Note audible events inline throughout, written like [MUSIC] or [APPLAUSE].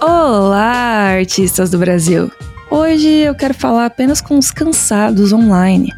Olá, artistas do Brasil! Hoje eu quero falar apenas com os cansados online.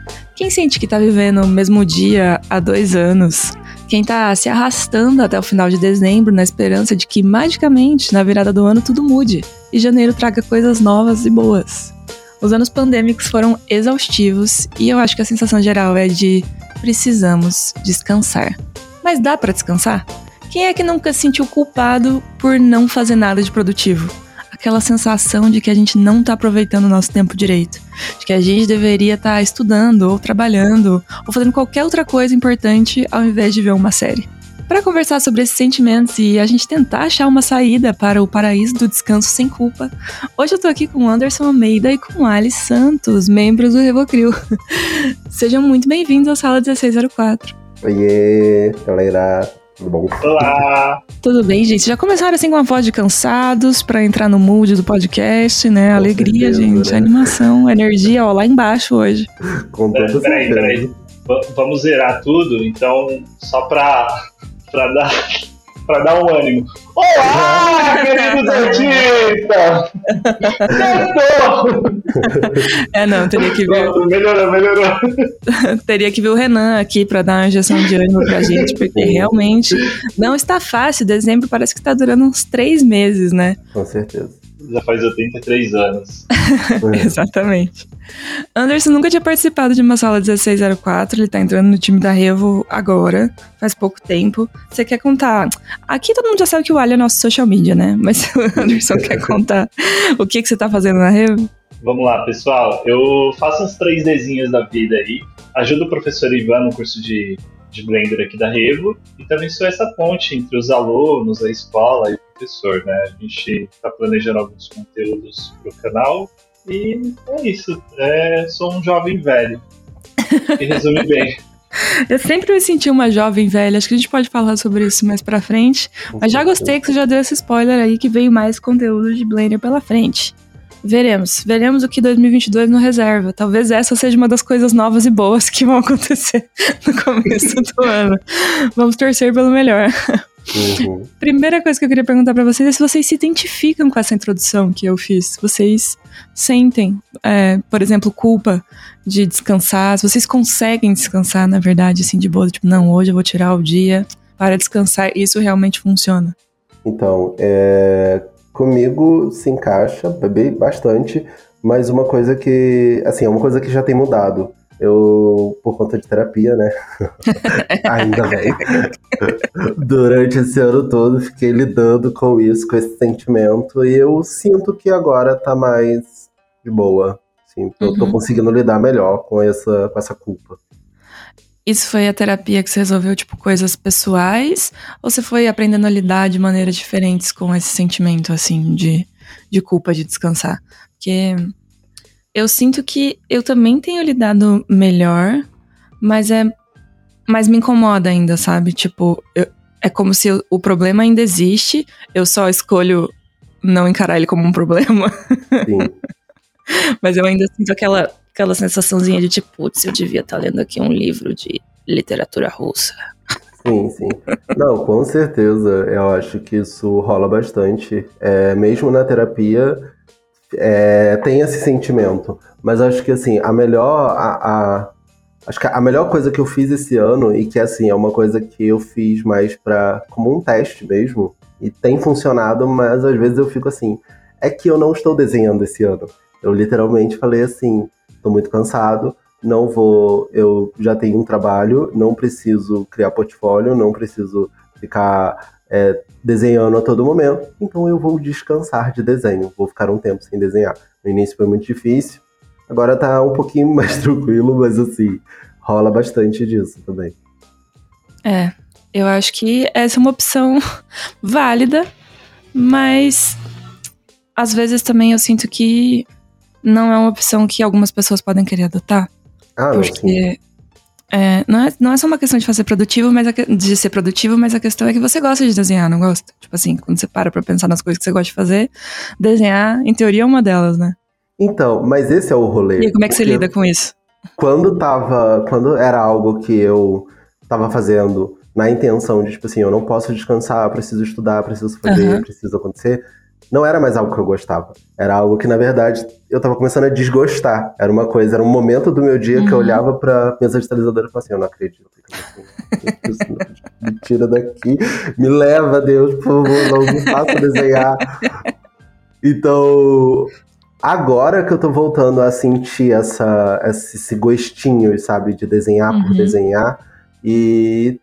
Quem sente que tá vivendo o mesmo dia há dois anos? Quem tá se arrastando até o final de dezembro na esperança de que magicamente na virada do ano tudo mude e janeiro traga coisas novas e boas? Os anos pandêmicos foram exaustivos e eu acho que a sensação geral é de precisamos descansar. Mas dá para descansar? Quem é que nunca se sentiu culpado por não fazer nada de produtivo? Aquela sensação de que a gente não está aproveitando o nosso tempo direito, de que a gente deveria estar tá estudando, ou trabalhando, ou fazendo qualquer outra coisa importante ao invés de ver uma série. Para conversar sobre esses sentimentos e a gente tentar achar uma saída para o paraíso do descanso sem culpa, hoje eu estou aqui com Anderson Almeida e com Alice Santos, membros do Revocrio. [LAUGHS] Sejam muito bem-vindos à sala 1604. Oiê, galera. Tudo bom? Olá! Tudo bem, gente? Já começaram assim com a voz de cansados para entrar no mood do podcast, né? Com Alegria, certeza, gente, né? animação, energia, ó, lá embaixo hoje. Com toda é, peraí, peraí. Vamos zerar tudo, então, só pra, pra dar para dar um ânimo. Olá, [LAUGHS] queridos artistas! é, não, teria que ver. Melhorou, melhorou. [LAUGHS] teria que ver o Renan aqui para dar uma injeção de ânimo pra gente, porque realmente não está fácil. Dezembro parece que está durando uns três meses, né? Com certeza já faz 83 anos. [LAUGHS] Exatamente. Anderson nunca tinha participado de uma sala 1604, ele tá entrando no time da Revo agora, faz pouco tempo. Você quer contar? Aqui todo mundo já sabe que o Ali é nosso social media, né? Mas o [LAUGHS] Anderson quer contar o que, que você tá fazendo na Revo? Vamos lá, pessoal. Eu faço três Dzinhas da vida aí. Ajudo o professor Ivan no curso de de Blender aqui da Revo e também sou essa ponte entre os alunos, a escola e o professor, né? A gente está planejando alguns conteúdos para o canal e é isso. É, sou um jovem velho. Que resume bem. [LAUGHS] Eu sempre me senti uma jovem velha, acho que a gente pode falar sobre isso mais pra frente. Mas já gostei que você já deu esse spoiler aí que veio mais conteúdo de Blender pela frente. Veremos. Veremos o que 2022 nos reserva. Talvez essa seja uma das coisas novas e boas que vão [LAUGHS] acontecer no começo do ano. Vamos torcer pelo melhor. Uhum. [LAUGHS] Primeira coisa que eu queria perguntar para vocês é se vocês se identificam com essa introdução que eu fiz. Se vocês sentem, é, por exemplo, culpa de descansar, se vocês conseguem descansar, na verdade, assim, de boa, tipo, não, hoje eu vou tirar o dia para descansar, isso realmente funciona. Então, é, comigo se encaixa bastante, mas uma coisa que, assim, é uma coisa que já tem mudado. Eu, por conta de terapia, né? [LAUGHS] Ainda bem. Durante esse ano todo, fiquei lidando com isso, com esse sentimento, e eu sinto que agora tá mais de boa. Sim, eu tô uhum. conseguindo lidar melhor com essa, com essa culpa. Isso foi a terapia que você resolveu, tipo, coisas pessoais? Ou você foi aprendendo a lidar de maneiras diferentes com esse sentimento, assim, de, de culpa de descansar? Porque eu sinto que eu também tenho lidado melhor, mas é. Mas me incomoda ainda, sabe? Tipo, eu, é como se eu, o problema ainda existe, eu só escolho não encarar ele como um problema. Sim. [LAUGHS] mas eu ainda sinto aquela aquela sensaçãozinha de tipo, putz, eu devia estar tá lendo aqui um livro de literatura russa. Sim, sim. Não, com certeza. Eu acho que isso rola bastante. É, mesmo na terapia, é, tem esse sentimento. Mas acho que assim, a melhor. A, a, acho que a melhor coisa que eu fiz esse ano, e que assim, é uma coisa que eu fiz mais para como um teste mesmo, e tem funcionado, mas às vezes eu fico assim, é que eu não estou desenhando esse ano. Eu literalmente falei assim, tô muito cansado, não vou, eu já tenho um trabalho, não preciso criar portfólio, não preciso ficar é, desenhando a todo momento, então eu vou descansar de desenho, vou ficar um tempo sem desenhar. No início foi muito difícil, agora tá um pouquinho [LAUGHS] mais tranquilo, mas assim, rola bastante disso também. É, eu acho que essa é uma opção [LAUGHS] válida, mas às vezes também eu sinto que não é uma opção que algumas pessoas podem querer adotar. Ah, porque, é, não, é, não é só uma questão de fazer produtivo, mas a, de ser produtivo, mas a questão é que você gosta de desenhar, não gosta? Tipo assim, quando você para pra pensar nas coisas que você gosta de fazer, desenhar, em teoria, é uma delas, né? Então, mas esse é o rolê. E como é que você lida com isso? Quando tava. Quando era algo que eu tava fazendo na intenção de, tipo assim, eu não posso descansar, preciso estudar, preciso fazer, uhum. preciso acontecer não era mais algo que eu gostava. Era algo que, na verdade, eu tava começando a desgostar. Era uma coisa, era um momento do meu dia uhum. que eu uhum. olhava pra mesa digitalizadora e falava assim, eu não acredito. Assim, me tira daqui, me leva, Deus, por favor, não me faça desenhar. Então, agora que eu tô voltando a sentir essa, esse gostinho, sabe, de desenhar uhum. por desenhar, e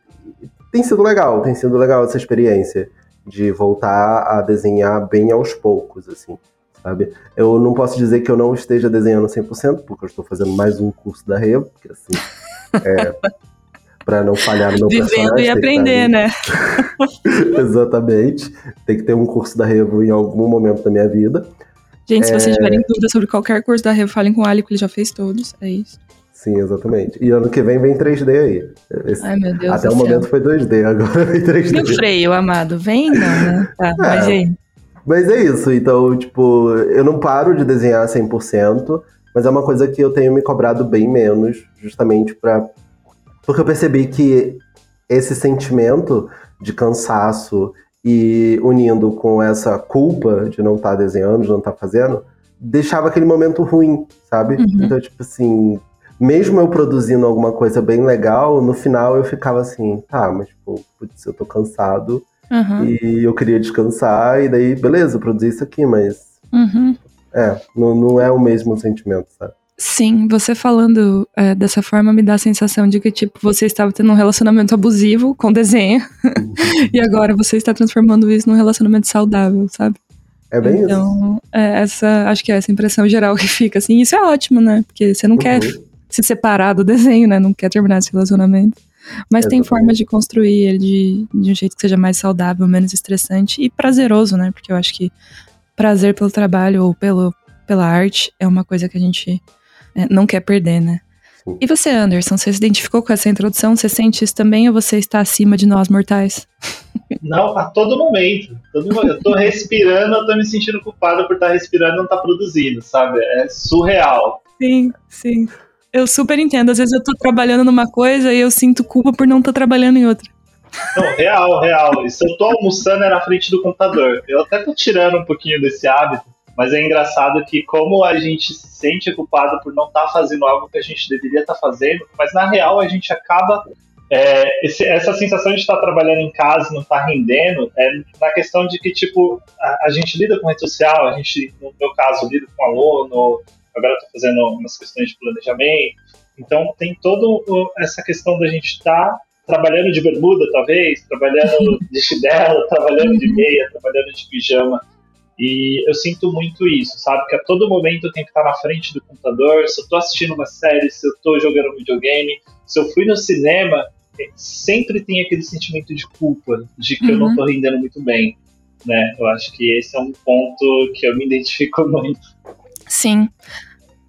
tem sido legal, tem sido legal essa experiência de voltar a desenhar bem aos poucos, assim, sabe? Eu não posso dizer que eu não esteja desenhando 100%, porque eu estou fazendo mais um curso da Revo, porque assim, é, [LAUGHS] para não falhar no meu Vivendo personagem. e aprender, né? [LAUGHS] Exatamente. Tem que ter um curso da Revo em algum momento da minha vida. Gente, se vocês é. tiverem dúvidas sobre qualquer curso da Revo, falem com o Ali, que ele já fez todos. É isso. Sim, exatamente. E ano que vem vem 3D aí. Esse, Ai, meu Deus Até o momento foi 2D, agora vem 3D. Meu freio, amado. Vem não, né? Tá, é, mas aí. Mas é isso. Então, tipo, eu não paro de desenhar 100%, mas é uma coisa que eu tenho me cobrado bem menos, justamente para Porque eu percebi que esse sentimento de cansaço e unindo com essa culpa de não estar tá desenhando, de não estar tá fazendo, deixava aquele momento ruim, sabe? Uhum. Então, tipo assim, mesmo eu produzindo alguma coisa bem legal, no final eu ficava assim, tá, mas tipo, putz, eu tô cansado uhum. e eu queria descansar, e daí, beleza, eu produzi isso aqui, mas. Uhum. É, não, não é o mesmo sentimento, sabe? Sim, você falando é, dessa forma me dá a sensação de que, tipo, você estava tendo um relacionamento abusivo com desenho uhum. [LAUGHS] e agora você está transformando isso num relacionamento saudável, sabe? É bem então, isso. Então, é, essa, acho que é essa impressão geral que fica, assim, isso é ótimo, né? Porque você não uhum. quer se separar do [LAUGHS] desenho, né? Não quer terminar esse relacionamento. Mas Exatamente. tem formas de construir ele de, de um jeito que seja mais saudável, menos estressante e prazeroso, né? Porque eu acho que prazer pelo trabalho ou pelo, pela arte é uma coisa que a gente é, não quer perder, né? Sim. E você, Anderson, você se identificou com essa introdução? Você sente isso também ou você está acima de nós mortais? [LAUGHS] Não, a todo momento. Todo momento. Eu tô respirando, eu tô me sentindo culpado por estar respirando e não estar tá produzindo, sabe? É surreal. Sim, sim. Eu super entendo. Às vezes eu tô trabalhando numa coisa e eu sinto culpa por não estar tá trabalhando em outra. Não, real, real. E se eu tô almoçando é na frente do computador. Eu até tô tirando um pouquinho desse hábito, mas é engraçado que como a gente se sente culpado por não estar tá fazendo algo que a gente deveria estar tá fazendo, mas na real a gente acaba é, esse, essa sensação de estar trabalhando em casa não estar rendendo é na questão de que, tipo, a, a, gente lida com rede social, a gente, no meu caso, lida com aluno, agora estou fazendo umas questões de planejamento. Então tem toda essa questão da gente estar tá trabalhando de bermuda, talvez, trabalhando [LAUGHS] de chinelo, trabalhando de meia, trabalhando de pijama. E eu sinto muito isso, sabe? Que a todo momento eu tenho que estar na frente do computador, se eu estou assistindo uma série, se eu estou jogando um videogame, se eu fui no cinema, sempre tem aquele sentimento de culpa, de que uhum. eu não estou uhum. rendendo muito bem. Né? Eu acho que esse é um ponto que eu me identifico [LAUGHS] muito. Sim.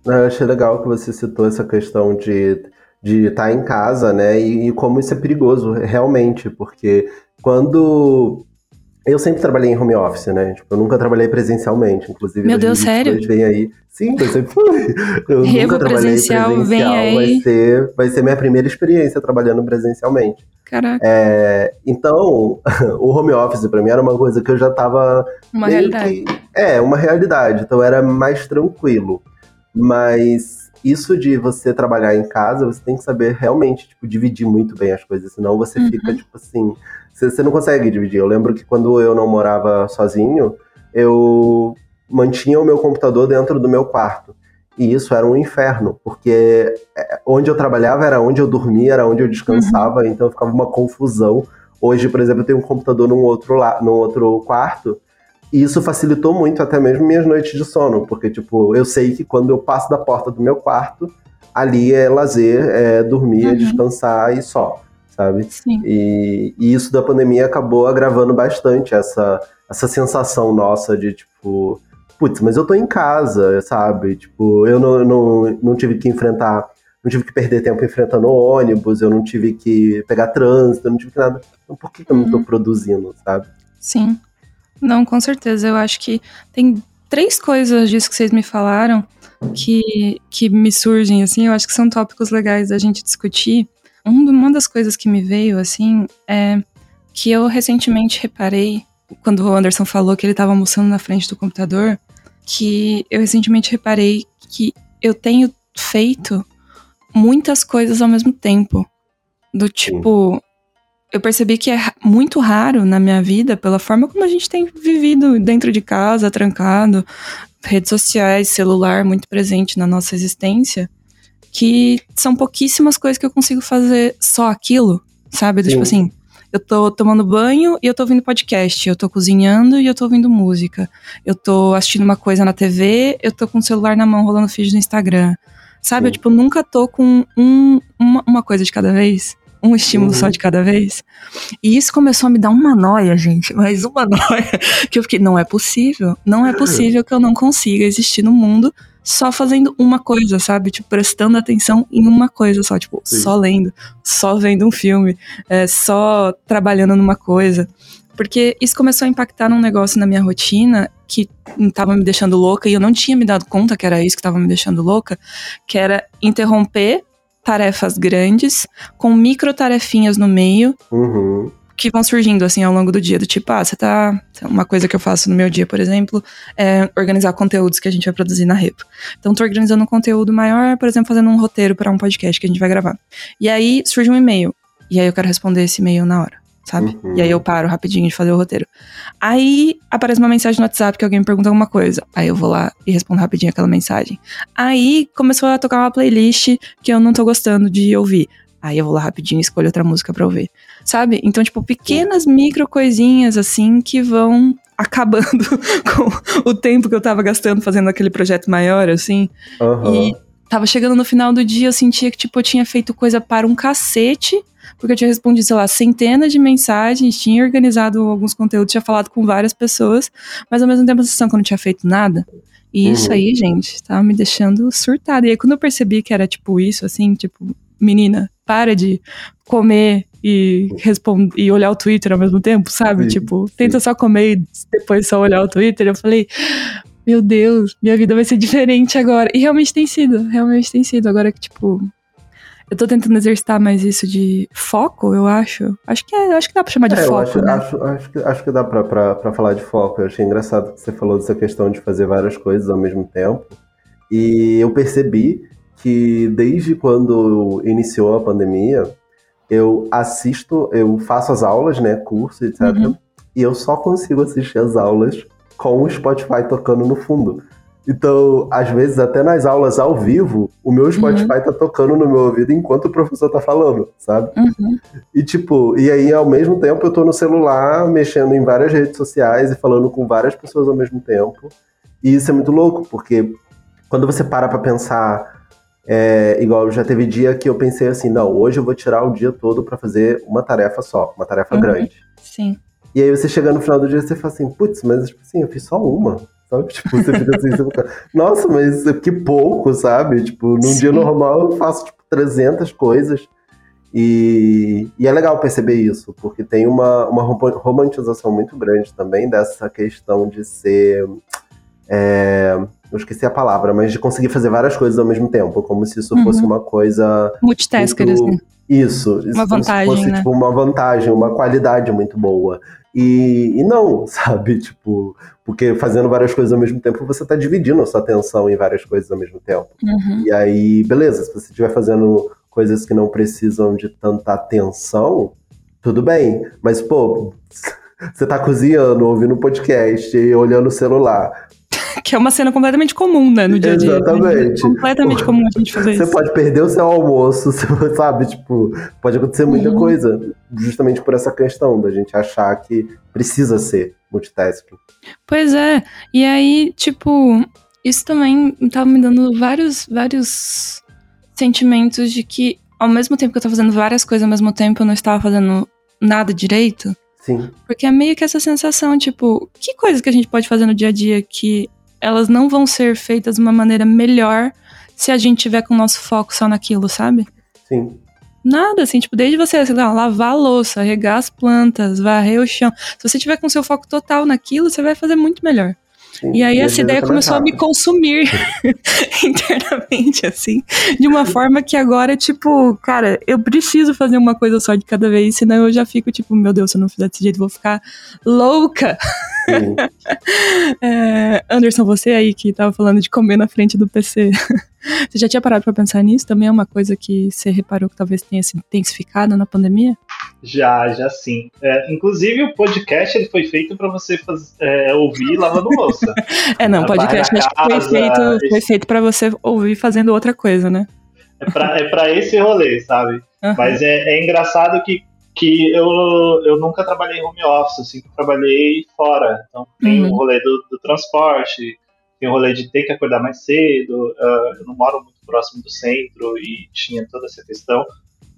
Eu achei legal que você citou essa questão de de estar tá em casa, né? E, e, como isso é perigoso, realmente, porque quando eu sempre trabalhei em home office, né? Tipo, eu nunca trabalhei presencialmente, inclusive. Meu Deus, sério? Vem aí. Sim, eu sempre fui. Eu Rego [LAUGHS] nunca trabalhei presencial, presencial. Vem aí. Vai ser, vai ser minha primeira experiência trabalhando presencialmente. Caraca. É, então, [LAUGHS] o home office para mim era uma coisa que eu já tava. Uma realidade. Que, é, uma realidade. Então era mais tranquilo. Mas isso de você trabalhar em casa, você tem que saber realmente, tipo, dividir muito bem as coisas. Senão você uhum. fica, tipo assim. Você, você não consegue dividir. Eu lembro que quando eu não morava sozinho, eu mantinha o meu computador dentro do meu quarto. E isso era um inferno, porque é, onde eu trabalhava era onde eu dormia, era onde eu descansava, uhum. então ficava uma confusão. Hoje, por exemplo, eu tenho um computador num outro, la num outro quarto, e isso facilitou muito até mesmo minhas noites de sono, porque, tipo, eu sei que quando eu passo da porta do meu quarto, ali é lazer, é dormir, é uhum. é descansar e só, sabe? Sim. E, e isso da pandemia acabou agravando bastante essa, essa sensação nossa de, tipo, putz, mas eu tô em casa, sabe? Tipo, eu não, não, não tive que enfrentar não tive que perder tempo enfrentando ônibus, eu não tive que pegar trânsito, eu não tive que nada. Então por que, que eu não tô uhum. produzindo, sabe? Sim. Não, com certeza. Eu acho que tem três coisas disso que vocês me falaram que, que me surgem, assim, eu acho que são tópicos legais da gente discutir. uma das coisas que me veio, assim, é que eu recentemente reparei, quando o Anderson falou que ele estava almoçando na frente do computador, que eu recentemente reparei que eu tenho feito muitas coisas ao mesmo tempo. Do tipo, eu percebi que é muito raro na minha vida, pela forma como a gente tem vivido dentro de casa, trancado, redes sociais, celular muito presente na nossa existência, que são pouquíssimas coisas que eu consigo fazer só aquilo, sabe? Tipo assim, eu tô tomando banho e eu tô ouvindo podcast, eu tô cozinhando e eu tô ouvindo música, eu tô assistindo uma coisa na TV, eu tô com o celular na mão rolando feed no Instagram. Sabe? Eu, tipo, nunca tô com um, uma, uma coisa de cada vez um estímulo uhum. só de cada vez. E isso começou a me dar uma noia, gente, mas uma [LAUGHS] noia que eu fiquei, não é possível, não é possível que eu não consiga existir no mundo só fazendo uma coisa, sabe? Tipo, prestando atenção em uma coisa só, tipo, Sim. só lendo, só vendo um filme, é, só trabalhando numa coisa. Porque isso começou a impactar num negócio na minha rotina que tava me deixando louca e eu não tinha me dado conta que era isso que tava me deixando louca, que era interromper tarefas grandes com micro tarefinhas no meio. Uhum. Que vão surgindo assim ao longo do dia, do tipo, ah, você tá. Uma coisa que eu faço no meu dia, por exemplo, é organizar conteúdos que a gente vai produzir na Repo. Então, tô organizando um conteúdo maior, por exemplo, fazendo um roteiro para um podcast que a gente vai gravar. E aí surge um e-mail. E aí eu quero responder esse e-mail na hora sabe? Uhum. E aí eu paro rapidinho de fazer o roteiro. Aí aparece uma mensagem no WhatsApp que alguém me pergunta alguma coisa. Aí eu vou lá e respondo rapidinho aquela mensagem. Aí começou a tocar uma playlist que eu não tô gostando de ouvir. Aí eu vou lá rapidinho e escolho outra música pra ouvir. Sabe? Então, tipo, pequenas micro coisinhas assim que vão [LAUGHS] acabando com o tempo que eu tava gastando fazendo aquele projeto maior, assim. Uhum. E tava chegando no final do dia, eu sentia que, tipo, eu tinha feito coisa para um cacete porque eu tinha respondido, sei lá, centenas de mensagens, tinha organizado alguns conteúdos, tinha falado com várias pessoas, mas ao mesmo tempo a sensação que eu não tinha feito nada. E uhum. isso aí, gente, tava me deixando surtada. E aí quando eu percebi que era tipo isso, assim, tipo, menina, para de comer e responder e olhar o Twitter ao mesmo tempo, sabe? Sim, tipo, tenta só comer e depois só olhar o Twitter. Eu falei, meu Deus, minha vida vai ser diferente agora. E realmente tem sido, realmente tem sido. Agora que, tipo, eu tô tentando exercitar mais isso de foco, eu acho. Acho que, é, acho que dá pra chamar de é, foco. Acho, né? acho, acho, que, acho que dá pra, pra, pra falar de foco. Eu achei engraçado que você falou dessa questão de fazer várias coisas ao mesmo tempo. E eu percebi que desde quando iniciou a pandemia, eu assisto, eu faço as aulas, né, curso, etc. Uhum. E eu só consigo assistir as aulas com o Spotify tocando no fundo. Então, às vezes, até nas aulas ao vivo, o meu Spotify uhum. tá tocando no meu ouvido enquanto o professor tá falando, sabe? Uhum. E tipo, e aí ao mesmo tempo eu tô no celular, mexendo em várias redes sociais e falando com várias pessoas ao mesmo tempo. E isso é muito louco, porque quando você para pra pensar, é, igual já teve dia que eu pensei assim, não, hoje eu vou tirar o dia todo para fazer uma tarefa só, uma tarefa uhum. grande. Sim. E aí você chega no final do dia e você fala assim, putz, mas tipo assim, eu fiz só uma. Sabe? [LAUGHS] Tipo, você fica assim, você fica, nossa, mas que pouco, sabe? Tipo, num Sim. dia normal eu faço, tipo, 300 coisas. E, e, é legal perceber isso, porque tem uma, uma romantização muito grande também dessa questão de ser. É, eu esqueci a palavra, mas de conseguir fazer várias coisas ao mesmo tempo, como se isso uhum. fosse uma coisa. Multitasker, muito... assim. Isso, isso uma vantagem, fosse, né? tipo, uma vantagem, uma qualidade muito boa. E, e, não, [LAUGHS] sabe? Tipo, porque fazendo várias coisas ao mesmo tempo, você está dividindo a sua atenção em várias coisas ao mesmo tempo. Uhum. E aí, beleza, se você estiver fazendo coisas que não precisam de tanta atenção, tudo bem. Mas, pô, [LAUGHS] você está cozinhando, ouvindo podcast e olhando o celular. Que é uma cena completamente comum, né, no dia a dia. Exatamente. É completamente comum a gente fazer você isso. Você pode perder o seu almoço, [LAUGHS] sabe? Tipo, pode acontecer muita uhum. coisa, justamente por essa questão da gente achar que precisa ser multitasking. Pois é. E aí, tipo, isso também tava me dando vários, vários sentimentos de que, ao mesmo tempo que eu tava fazendo várias coisas ao mesmo tempo, eu não estava fazendo nada direito. Sim. Porque é meio que essa sensação, tipo, que coisa que a gente pode fazer no dia a dia que elas não vão ser feitas de uma maneira melhor se a gente tiver com o nosso foco só naquilo, sabe? Sim. Nada, assim, tipo, desde você, lá, lavar a louça, regar as plantas, varrer o chão. Se você tiver com seu foco total naquilo, você vai fazer muito melhor. Sim, e aí essa ideia começou a me consumir [LAUGHS] internamente, assim, de uma forma que agora, tipo, cara, eu preciso fazer uma coisa só de cada vez, senão eu já fico, tipo, meu Deus, se eu não fizer desse jeito, eu vou ficar louca. [LAUGHS] é, Anderson, você aí que tava falando de comer na frente do PC, você já tinha parado para pensar nisso? Também é uma coisa que você reparou que talvez tenha se intensificado na pandemia? Já, já sim. É, inclusive, o podcast ele foi feito para você fazer, é, ouvir lavando louça. [LAUGHS] é, não, o podcast acho que foi feito, foi feito para você ouvir fazendo outra coisa, né? É pra, é pra esse rolê, sabe? Uhum. Mas é, é engraçado que que eu, eu nunca trabalhei em home office, assim, trabalhei fora. Então tem uhum. o rolê do, do, transporte, tem o rolê de ter que acordar mais cedo, uh, eu não moro muito próximo do centro e tinha toda essa questão.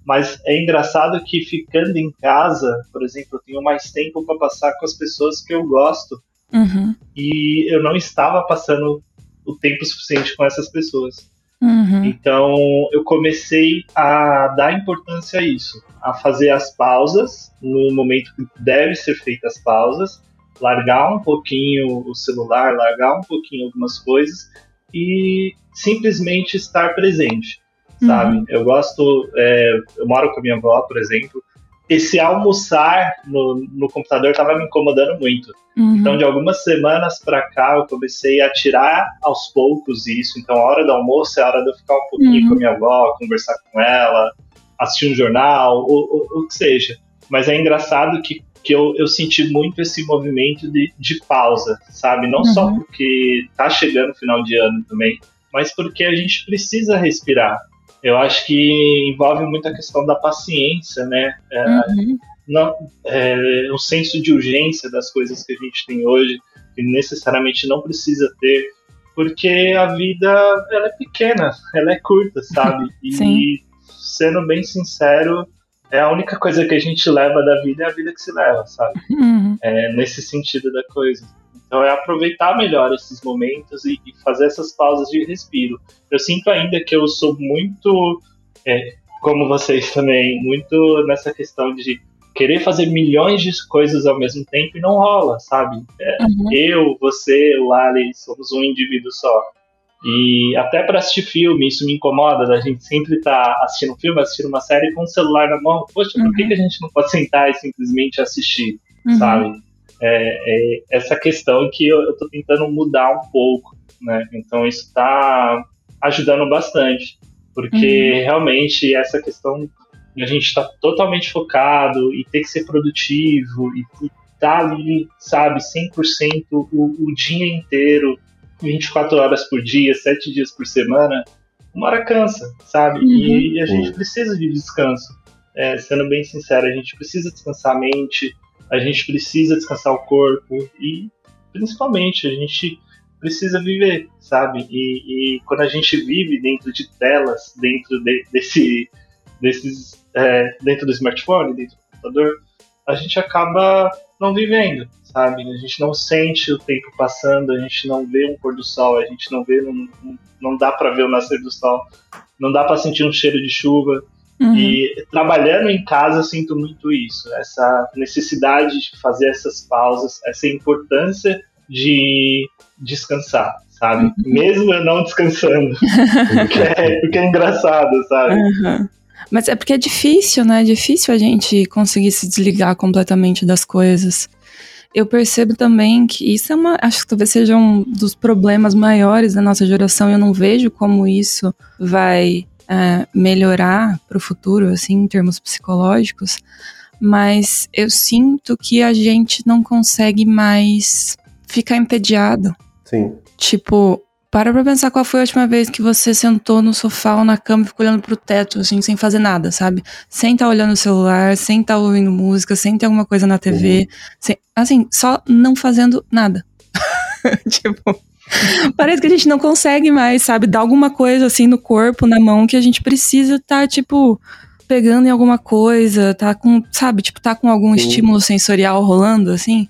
Mas é engraçado que ficando em casa, por exemplo, eu tenho mais tempo para passar com as pessoas que eu gosto. Uhum. E eu não estava passando o tempo suficiente com essas pessoas. Uhum. Então eu comecei a dar importância a isso, a fazer as pausas no momento que deve ser feitas as pausas, largar um pouquinho o celular, largar um pouquinho algumas coisas e simplesmente estar presente, sabe? Uhum. Eu gosto, é, eu moro com a minha avó, por exemplo, esse almoçar no, no computador estava me incomodando muito. Uhum. Então, de algumas semanas para cá, eu comecei a tirar aos poucos isso. Então, a hora do almoço é a hora de eu ficar um pouquinho uhum. com a minha avó, conversar com ela, assistir um jornal, o que seja. Mas é engraçado que, que eu, eu senti muito esse movimento de, de pausa, sabe? Não uhum. só porque tá chegando o final de ano também, mas porque a gente precisa respirar eu acho que envolve muito a questão da paciência, né? É, uhum. não, é, o senso de urgência das coisas que a gente tem hoje, que necessariamente não precisa ter, porque a vida ela é pequena, ela é curta, sabe? [LAUGHS] E sendo bem sincero, é a única coisa que a gente leva da vida é a vida que se leva, sabe? Uhum. É, nesse sentido da coisa. Então é aproveitar melhor esses momentos e, e, fazer essas pausas de respiro. Eu sinto ainda que eu sou muito, é, como vocês também, muito nessa questão de querer fazer milhões de coisas ao mesmo tempo e não rola, sabe? É, uhum. Eu, você, o Ali, somos um indivíduo só. E até para assistir filme, isso me incomoda, da gente sempre estar tá assistindo um filme, assistindo uma série com o celular na mão. Poxa, uhum. por que, uhum. que a gente não pode sentar e simplesmente assistir, uhum. sabe? é, é essa questão que eu estou tentando mudar um pouco, né? Então isso está ajudando bastante, porque uhum. realmente essa questão de a gente estar tá totalmente focado e ter que ser produtivo e estar tá ali, sabe, 100% o, o dia inteiro, 24 horas por dia, 7 dias por semana, uma hora cansa, sabe? Uhum. E, e, a gente precisa de descanso. É, sendo bem sincero, a gente precisa descansar a mente, a gente precisa descansar o corpo e principalmente a gente precisa viver, sabe? E, e quando a gente vive dentro de telas, dentro de, desse, desses, é, dentro do smartphone, dentro do computador, a gente acaba não vivendo, sabe? A gente não sente o tempo passando, a gente não vê um pôr do sol, a gente não vê, não, não dá para ver o nascer do sol, não dá para sentir um cheiro de chuva. Uhum. E trabalhando em casa eu sinto muito isso, essa necessidade de fazer essas pausas, essa importância de descansar, sabe? Uhum. Mesmo eu não descansando. [LAUGHS] porque, é, porque é engraçado, sabe? Uhum. Mas é porque é difícil, né? É difícil a gente conseguir se desligar completamente das coisas. Eu percebo também que isso é uma. Acho que talvez seja um dos problemas maiores da nossa geração. Eu não vejo como isso vai uh, melhorar para o futuro, assim, em termos psicológicos, mas eu sinto que a gente não consegue mais ficar entediado. Sim. Tipo, para pra pensar qual foi a última vez que você sentou no sofá ou na cama e ficou olhando pro teto, assim, sem fazer nada, sabe? Sem estar tá olhando o celular, sem estar tá ouvindo música, sem ter alguma coisa na TV. Uhum. Sem, assim, só não fazendo nada. [LAUGHS] tipo, Parece que a gente não consegue mais, sabe? Dar alguma coisa assim no corpo, na mão, que a gente precisa estar, tá, tipo, pegando em alguma coisa, tá com, sabe, tipo, tá com algum Sim. estímulo sensorial rolando, assim.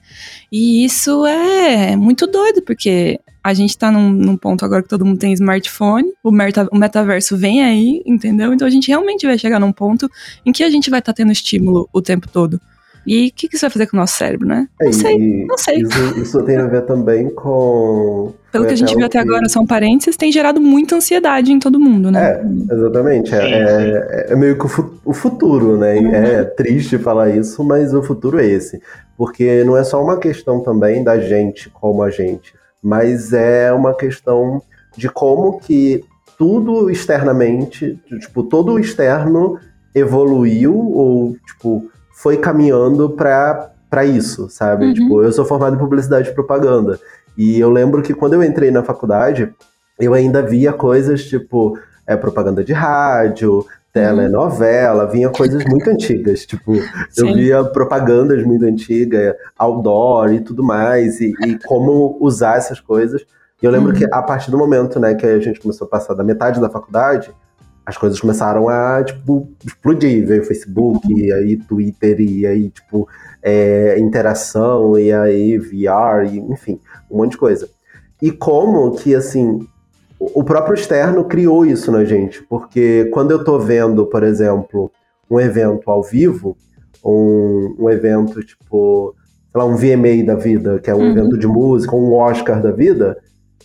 E isso é muito doido, porque a gente tá num, num, ponto agora que todo mundo tem smartphone, o, meta, o metaverso vem aí, entendeu? Então a gente realmente vai chegar num ponto em que a gente vai estar tá tendo estímulo o tempo todo. E o que, que isso vai fazer com o nosso cérebro, né? É, não sei, não sei. Isso, isso, tem a ver também com. Pelo que a gente viu até agora, são parênteses, tem gerado muita ansiedade em todo mundo, né? É, exatamente. É, é, é meio que o futuro, né? Uhum. É triste falar isso, mas o futuro é esse. Porque não é só uma questão também da gente como a gente, mas é uma questão de como que tudo externamente, tipo, todo o externo evoluiu ou, tipo, foi caminhando para isso, sabe? Uhum. Tipo, eu sou formado em publicidade e propaganda. E eu lembro que quando eu entrei na faculdade, eu ainda via coisas tipo é, propaganda de rádio, telenovela, vinha coisas muito antigas. Tipo, Sim. eu via propagandas muito antigas, outdoor e tudo mais, e, e como usar essas coisas. E eu lembro uhum. que a partir do momento né, que a gente começou a passar da metade da faculdade, as coisas começaram a, tipo, explodir. Veio Facebook, uhum. e aí Twitter, e aí, tipo, é, interação, e aí VR, e, enfim, um monte de coisa. E como que, assim, o próprio externo criou isso na gente, porque quando eu tô vendo, por exemplo, um evento ao vivo, um, um evento tipo, sei lá, um VMA da vida, que é um uhum. evento de música, um Oscar da vida,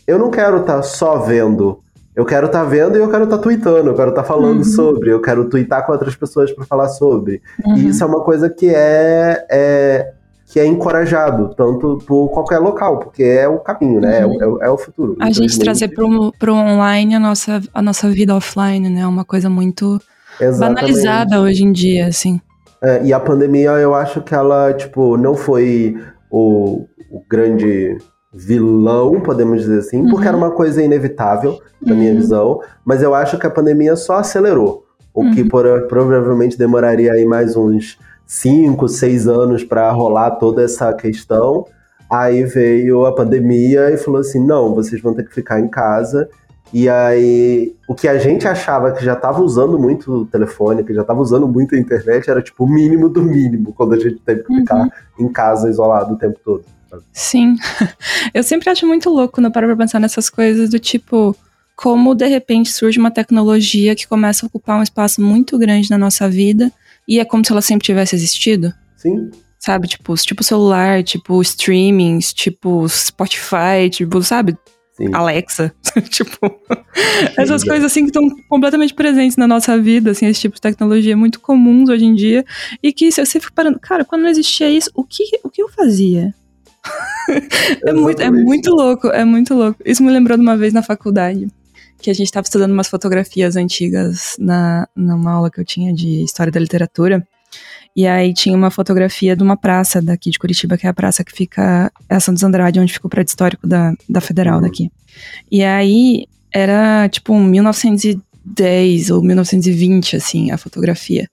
eu não quero estar tá só vendo eu quero estar tá vendo e eu quero estar tá tweetando, eu quero estar tá falando uhum. sobre, eu quero tweetar com outras pessoas para falar sobre. Uhum. E isso é uma coisa que é, é, que é encorajado, tanto por qualquer local, porque é o caminho, né? É uhum. É, é, o futuro. A gente trazer para o online a nossa, a nossa vida offline, né? É uma coisa muito Exatamente. banalizada hoje em dia, assim. É, e a pandemia, eu acho que ela, tipo, não foi o, o grande vilão, podemos dizer assim, uhum. porque era uma coisa inevitável, na uhum. minha visão, mas eu acho que a pandemia só acelerou, o uhum. que por, provavelmente demoraria aí mais uns 5, 6 anos para rolar toda essa questão. Aí veio a pandemia e falou assim: não, vocês vão ter que ficar em casa. E aí, o que a gente achava que já estava usando muito o telefone, que já estava usando muito a internet, era tipo o mínimo do mínimo, quando a gente teve que ficar uhum. em casa isolado o tempo todo. Sim. [LAUGHS] Eu sempre acho muito louco quando eu paro pra pensar nessas coisas do tipo, como de repente surge uma tecnologia que começa a ocupar um espaço muito grande na nossa vida e é como se ela sempre tivesse existido. Sim. Sabe, tipo, tipo celular, tipo streamings, tipo Spotify, tipo, sabe? Sim. Alexa, [LAUGHS] tipo, essas coisas assim que estão completamente presentes na nossa vida, assim, esse tipo de tecnologia muito comuns hoje em dia, e que se você fica parando, cara, quando não existia isso, o que, o que eu fazia? [LAUGHS] é, muito, é muito louco, é muito louco. Isso me lembrou de uma vez na faculdade, que a gente estava estudando umas fotografias antigas na, numa aula que eu tinha de História da Literatura. E aí tinha uma fotografia de uma praça daqui de Curitiba, que é a praça que fica, é a Santos Andrade, onde fica o prédio histórico da, da Federal uhum. daqui. E aí era tipo 1900 1910 ou 1920, assim, a fotografia.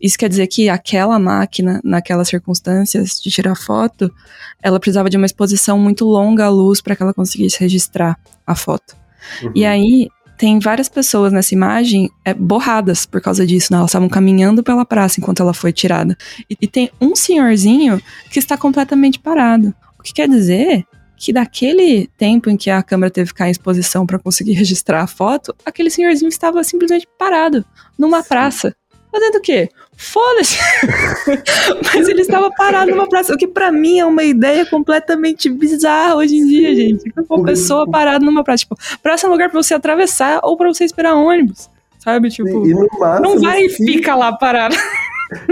Isso quer dizer que aquela máquina, naquelas circunstâncias de tirar foto, ela precisava de uma exposição muito longa à luz para que ela conseguisse registrar a foto. Uhum. E aí tem várias pessoas nessa imagem é, borradas por causa disso, né? Elas estavam caminhando pela praça enquanto ela foi tirada. E, e tem um senhorzinho que está completamente parado. O que quer dizer que daquele tempo em que a câmera teve que ficar em exposição para conseguir [LAUGHS] registrar a foto, aquele senhorzinho estava simplesmente parado numa Sim. praça. Fazendo o quê? Foda-se! [LAUGHS] Mas ele estava parado numa praça, o que para mim é uma ideia completamente bizarra hoje em dia, gente. Uma pessoa parada numa praça. Tipo, praça é um lugar para você atravessar ou para você esperar ônibus. Sabe? Tipo, não vai e fica lá parado. [LAUGHS]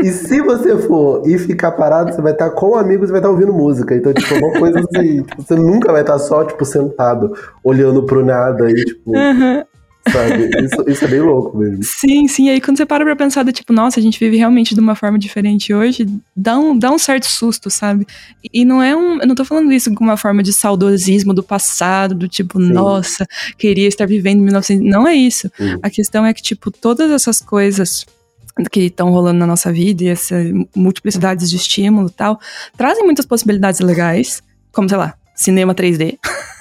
E se você for e ficar parado, você vai estar com amigos e vai estar ouvindo música. Então, tipo, uma coisa assim, [LAUGHS] você nunca vai estar só, tipo, sentado, olhando pro nada e, tipo. Uhum. Sabe? Isso, isso, é bem louco mesmo. Sim, sim. Aí quando você para pra pensar, do tipo, nossa, a gente vive realmente de uma forma diferente hoje, dá um, dá um certo susto, sabe? E não é um. Eu não tô falando isso com uma forma de saudosismo do passado, do tipo, sim. nossa, queria estar vivendo em 1900. Não é isso. Uhum. A questão é que, tipo, todas essas coisas que estão rolando na nossa vida e essas multiplicidades de estímulo e tal, trazem muitas possibilidades legais, como, sei lá, cinema 3D. [LAUGHS]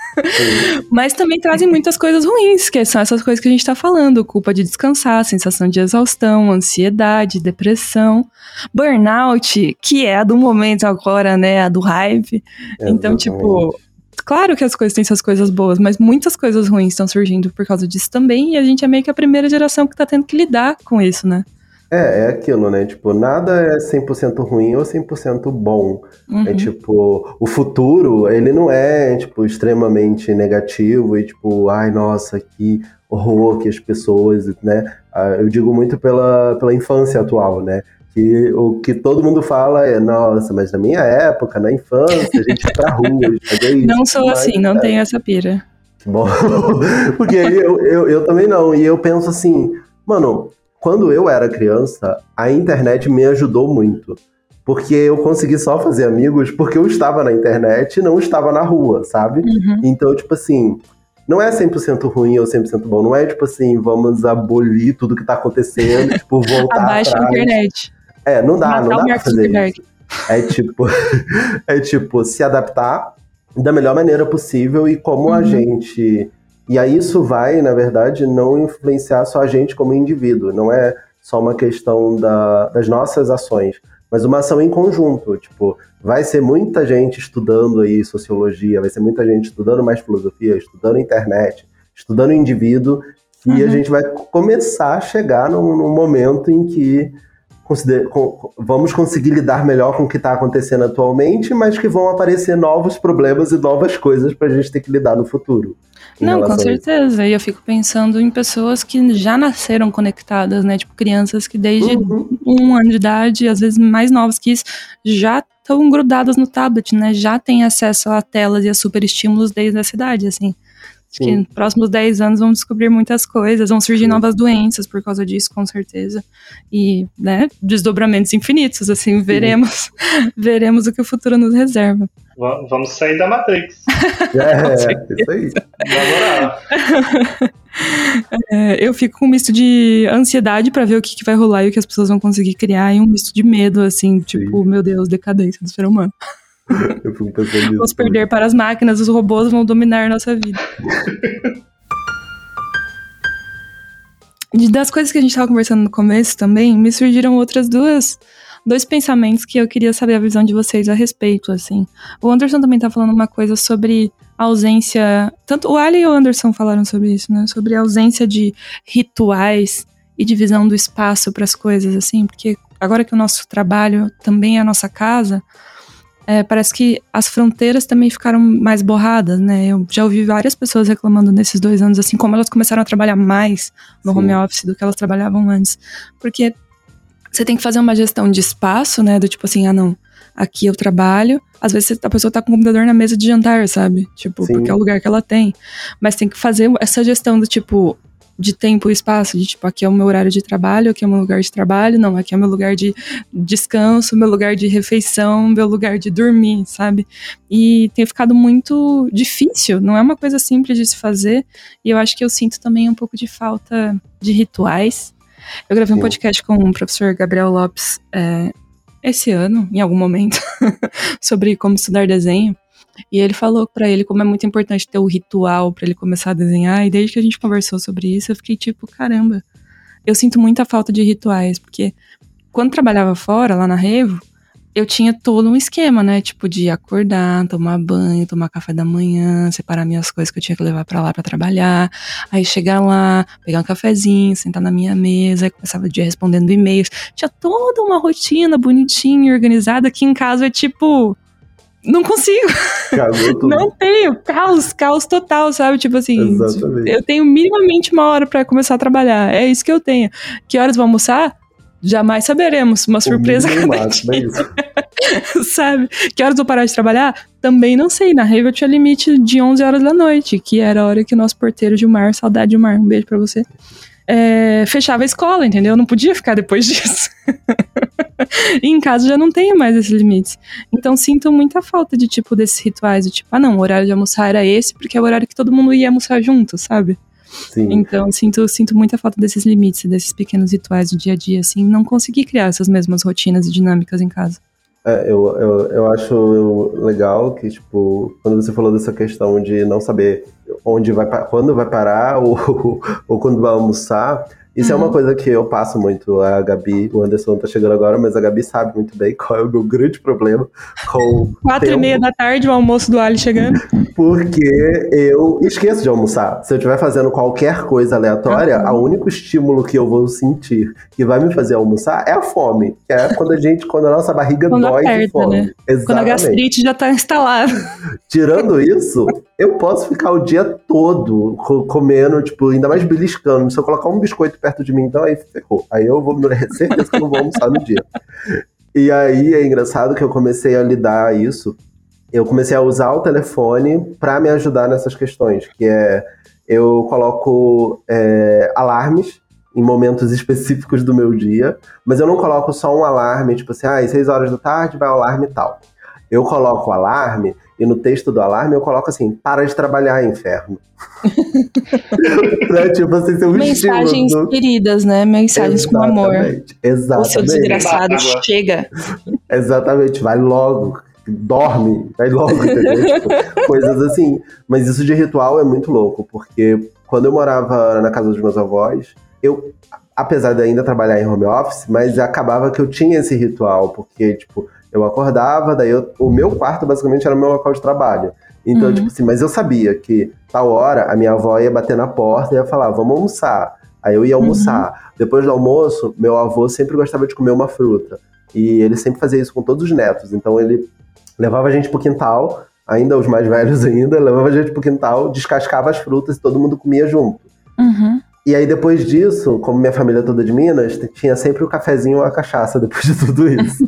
Mas também trazem muitas coisas ruins, que são essas coisas que a gente tá falando: culpa de descansar, sensação de exaustão, ansiedade, depressão, burnout, que é a do momento agora, né? A do hype. Então, tipo, claro que as coisas têm suas coisas boas, mas muitas coisas ruins estão surgindo por causa disso também, e a gente é meio que a primeira geração que tá tendo que lidar com isso, né? É, é aquilo, né? Tipo, nada é 100% ruim ou 100% bom. É uhum. É tipo, o futuro, ele não é, tipo, extremamente negativo e tipo, ai, nossa, que horror que as pessoas, né? Ah, eu digo muito pela, pela infância atual, né? Que o que todo mundo fala é, nossa, mas na minha época, na infância, a gente ia pra rua, fazia isso. Não sou mas, assim, não é. tenho essa pira. Bom, [LAUGHS] porque eu, eu, eu também não. E eu penso assim, mano, quando eu era criança, a internet me ajudou muito. Porque eu consegui só fazer amigos porque eu estava na internet e não estava na rua, sabe? Uhum. Então, tipo assim, não é 100% ruim ou 100% bom. Não é tipo assim, vamos abolir tudo que tá acontecendo, [LAUGHS] tipo, voltar Abaixa atrás. a internet. É, não dá, Matar não dá pra fazer isso. É tipo, [LAUGHS] é tipo, se adaptar da melhor maneira possível e como uhum. a gente e aí isso vai, na verdade, não influenciar só a gente como indivíduo, não é só uma questão da, das nossas ações, mas uma ação em conjunto. Tipo, vai ser muita gente estudando aí sociologia, vai ser muita gente estudando mais filosofia, estudando internet, estudando indivíduo, e uhum. a gente vai começar a chegar num, num momento em que vamos conseguir lidar melhor com o que está acontecendo atualmente, mas que vão aparecer novos problemas e novas coisas para a gente ter que lidar no futuro. Não, com certeza. E eu fico pensando em pessoas que já nasceram conectadas, né? Tipo, crianças que desde uhum. um ano de idade, às vezes mais novas que isso, já estão grudadas no tablet, né? Já têm acesso a telas e a super estímulos desde a cidade, assim. Acho que nos próximos 10 anos vamos descobrir muitas coisas, vão surgir novas doenças por causa disso, com certeza. E, né, desdobramentos infinitos, assim, veremos, [LAUGHS] veremos o que o futuro nos reserva. Vamos sair da Matrix. [LAUGHS] É, isso aí. [LAUGHS] É, eu fico com um misto de ansiedade para ver o que, que, vai rolar e o que as pessoas vão conseguir criar, e um misto de medo, assim, tipo, Sim. meu Deus, decadência do ser humano. Eu fico pensando nisso. Vamos perder para as máquinas, os robôs vão dominar nossa vida. das coisas que a gente estava conversando no começo também, me surgiram outras duas dois pensamentos que eu queria saber a visão de vocês a respeito, assim. O Anderson também tá falando uma coisa sobre a ausência, tanto o Ali e o Anderson falaram sobre isso, né? Sobre a ausência de rituais e divisão do espaço para as coisas, assim, porque agora que o nosso trabalho também é a nossa casa, é, parece que as fronteiras também ficaram mais borradas, né? Eu já ouvi várias pessoas reclamando nesses dois anos, assim, como elas começaram a trabalhar mais no Sim. home office do que elas trabalhavam antes. Porque você tem que fazer uma gestão de espaço, né? Do tipo assim, ah, não, aqui eu trabalho. Às vezes a pessoa tá com o computador na mesa de jantar, sabe? Tipo, Sim. porque é o lugar que ela tem. Mas tem que fazer essa gestão do tipo, de tempo e espaço, de tipo, aqui é o meu horário de trabalho, aqui é o meu lugar de trabalho, não, aqui é o meu lugar de descanso, meu lugar de refeição, meu lugar de dormir, sabe? E tem ficado muito difícil, não é uma coisa simples de se fazer, e eu acho que eu sinto também um pouco de falta de rituais. Eu gravei um podcast com o professor Gabriel Lopes é, esse ano, em algum momento, [LAUGHS] sobre como estudar desenho. E ele falou para ele como é muito importante ter o ritual para ele começar a desenhar. E desde que a gente conversou sobre isso, eu fiquei tipo, caramba, eu sinto muita falta de rituais, porque quando trabalhava fora, lá na Revo, eu tinha todo um esquema, né? Tipo, de acordar, tomar banho, tomar café da manhã, separar minhas coisas que eu tinha que levar para lá para trabalhar. Aí chegar lá, pegar um cafezinho, sentar na minha mesa, aí começava o dia respondendo e-mails. Tinha toda uma rotina bonitinha, organizada, que em casa é tipo não consigo. não tenho. Caos, caos total, sabe? Tipo assim, Exatamente. eu tenho minimamente uma hora para começar a trabalhar. É isso que eu tenho. Que horas vou almoçar? Jamais saberemos. Uma surpresa cada [LAUGHS] dia. É [LAUGHS] sabe? Que horas vou parar de trabalhar? Também não sei. Na Rave eu tinha limite de 11 horas da noite, que era a hora que o nosso porteiro Gilmar, saudade Gilmar, um beijo pra você, é, fechava a escola, entendeu? Eu não podia ficar depois [LAUGHS] disso. e em casa já não tenho mais esses limites. Então sinto muita falta de tipo desses rituais, de tipo, ah não, o horário de almoçar era esse, porque é o horário que todo mundo ia almoçar junto, sabe? Sim. Então sinto, sinto muita falta desses limites, desses pequenos rituais do dia a dia, assim, não consegui criar essas mesmas rotinas e dinâmicas em casa. É, eu, eu, eu acho legal que, tipo, quando você falou dessa questão de não saber onde vai, quando vai parar [LAUGHS] ou, ou quando vai almoçar, Isso Uhum. é uma coisa que eu passo muito. A Gabi, o Anderson tá chegando agora, mas a Gabi sabe muito bem qual é o meu grande problema com Quatro e meia da tarde, o almoço do Ali chegando. Porque eu esqueço de almoçar. Se eu estiver fazendo qualquer coisa aleatória, Uhum. o único estímulo que eu vou sentir que vai me fazer almoçar é a fome. Que é quando a gente, quando a nossa barriga Quando dói de aperta, fome. né? Quando a Exatamente. gastrite já tá instalada. Tirando isso, eu posso ficar o dia todo co- comendo, tipo, ainda mais beliscando. Se eu colocar um biscoito perto de mim, então aí ferrou. Aí eu vou, [LAUGHS] certeza que eu não vou almoçar no dia. E aí é engraçado que eu comecei a lidar isso. Eu comecei a usar o telefone para me ajudar nessas questões, que é eu coloco é, alarmes em momentos [LAUGHS] específicos do meu dia, mas eu não coloco só um alarme, tipo assim, ah, às 6 horas da tarde vai o alarme e tal. Eu coloco o alarme e no texto do alarme eu coloco assim, para de trabalhar, inferno. [LAUGHS] pra, tipo assim, ser um Mensagens estímulo. queridas, né? Mensagens com amor. Exatamente, O seu Exatamente. desgraçado chega. Exatamente, vai logo, dorme, vai logo, entendeu? [LAUGHS] Tipo, coisas assim. Mas isso de ritual é muito louco, porque quando eu morava na casa dos meus avós, eu, apesar de ainda trabalhar em home office, mas acabava que eu tinha esse ritual, porque, tipo, eu acordava, daí eu- o meu quarto basicamente era o meu local de trabalho. Então, Uhum. tipo assim, mas eu sabia que tal hora a minha avó ia bater na porta e ia falar, vamos almoçar. Aí eu ia almoçar. Depois do almoço, meu avô sempre gostava de comer uma fruta. E ele sempre fazia isso com todos os netos. Então ele levava a gente pro quintal, ainda os mais velhos [LAUGHS] ainda, levava a gente pro quintal, descascava as frutas e todo mundo comia junto. Uhum. E aí depois disso, como minha família é toda de Minas, tinha sempre o cafezinho ou a cachaça depois de [LAUGHS] tudo isso.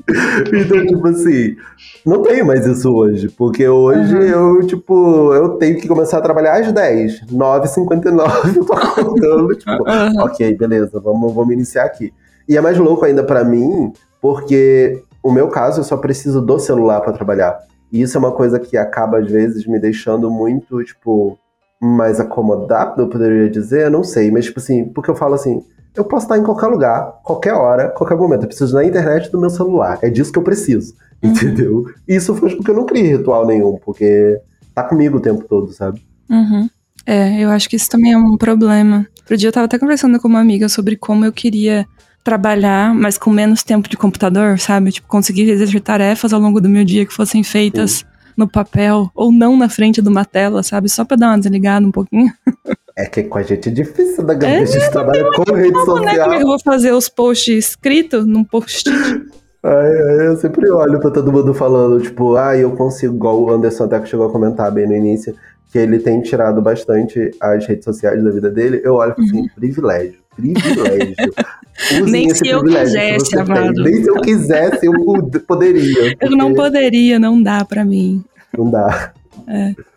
então, tipo assim, não tem mais isso hoje, porque hoje Uhum. eu, tipo, eu tenho que começar a trabalhar às 10, 9h59 eu tô acordando, [LAUGHS] tipo, Uhum. ok, beleza, vamos, vamos iniciar aqui. E é mais louco ainda pra mim, porque o meu caso eu só preciso do celular pra trabalhar. E isso é uma coisa que acaba, às vezes, me deixando muito, tipo, mais acomodado, eu poderia dizer, eu não sei, mas, tipo assim, porque eu falo assim, eu posso estar em qualquer lugar, qualquer hora, qualquer momento. Eu preciso da internet do meu celular. É disso que eu preciso. Uhum. Entendeu? Isso faz com que eu não crie ritual nenhum, porque tá comigo o tempo todo, sabe? Uhum. É, eu acho que isso também é um problema. Outro dia eu tava até conversando com uma amiga sobre como eu queria trabalhar, mas com menos tempo de computador, sabe? Tipo, conseguir exercer tarefas ao longo do meu dia que fossem feitas no papel ou não na frente de uma tela, sabe? Só pra dar uma desligada um pouquinho. É que com a gente é difícil, da Gabi. É, a gente trabalha com rede né? Como é social. que eu vou fazer os posts escritos num post? Ai, ai, eu sempre olho pra todo mundo falando, tipo, ah, eu consigo, igual o Anderson até que chegou a comentar bem no início, que ele tem tirado bastante as redes sociais da vida dele. Eu olho e falo assim, privilégio, privilégio. Usem Uhum. Nem esse se eu quisesse, amado. Nem se eu quisesse, eu pod- poderia. [LAUGHS] Eu não porque poderia, não dá pra mim. Não dá.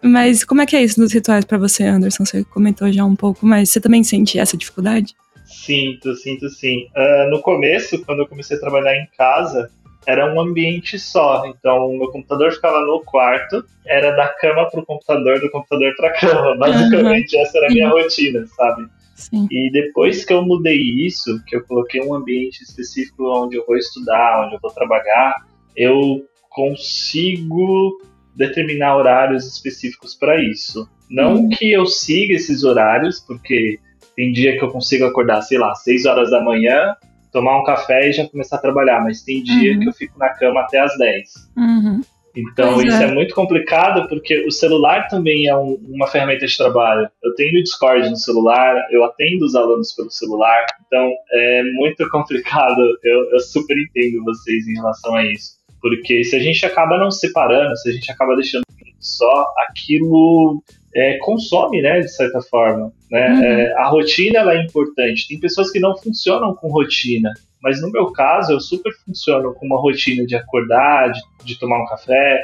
Mas como é que é isso nos rituais pra você, Anderson? Você comentou já um pouco, mas você também sente essa dificuldade? Sinto, sinto sim. Ah, no começo, quando eu comecei a trabalhar em casa, era um ambiente só. Então, meu computador ficava no quarto, era da cama pro computador, do computador pra [LAUGHS] cama. Basicamente, essa era a minha rotina, sabe? Sim. E depois que eu mudei isso, que eu coloquei um ambiente específico onde eu vou estudar, onde eu vou trabalhar, eu consigo determinar horários específicos para isso. Não Uhum. que eu siga esses horários, porque tem dia que eu consigo acordar, sei lá, 6 horas da manhã, tomar um café e já começar a trabalhar, mas tem dia Uhum. que eu fico na cama até as 10. Uhum. Então Pois isso é. é. muito complicado porque o celular também é um- uma ferramenta de trabalho. Eu tenho o Discord no celular, eu atendo os alunos pelo celular, então é muito complicado. Eu, eu super entendo vocês em relação a isso. Porque se a gente acaba não separando, se a gente acaba deixando só, aquilo é, consome, né, de certa forma. Né? Uhum. É, a rotina ela é importante. Tem pessoas que não funcionam com rotina. Mas no meu caso, eu super funciono com uma rotina de acordar, de, de tomar um café,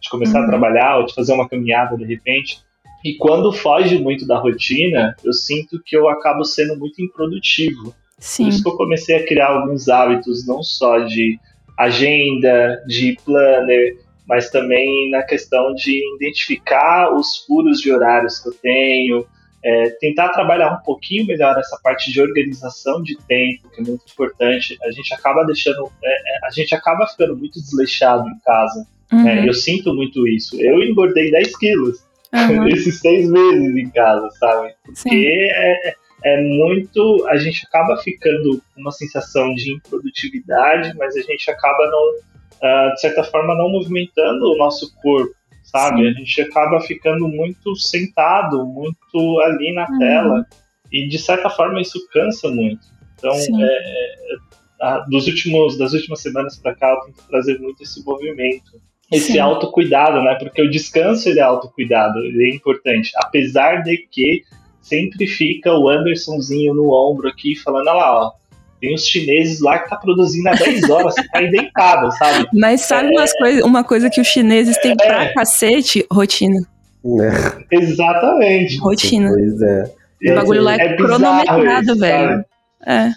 de começar Uhum. a trabalhar ou de fazer uma caminhada de repente. E quando foge muito da rotina, eu sinto que eu acabo sendo muito improdutivo. Por Sim. isso que eu comecei a criar alguns hábitos, não só de agenda, de planner, mas também na questão de identificar os furos de horários que eu tenho, é, tentar trabalhar um pouquinho melhor essa parte de organização de tempo, que é muito importante. A gente acaba deixando, é, é, a gente acaba ficando muito desleixado em casa. Uhum. né? Eu sinto muito isso. Eu engordei 10 quilos Aham. [LAUGHS] esses seis meses em casa, sabe? Porque é, é muito. A gente acaba ficando com uma sensação de improdutividade, mas a gente acaba não, uh, de certa forma, não movimentando o nosso corpo, sabe? A gente acaba ficando muito sentado, muito ali na uhum. tela, e de certa forma isso cansa muito. Então, é, é, a, dos últimos, das últimas semanas para cá, eu tento trazer muito esse movimento esse Sim. autocuidado, né? Porque o descanso ele é autocuidado, ele é importante. Apesar de que sempre fica o Andersonzinho no ombro aqui falando, olha lá, ó, tem os chineses lá que tá produzindo há 10 horas, você tá aí deitado, sabe? Mas sabe é... coisa, uma coisa que os chineses têm é... pra cacete? Rotina. É. Exatamente. Rotina. Pois é. O bagulho lá é, é cronometrado, velho. É.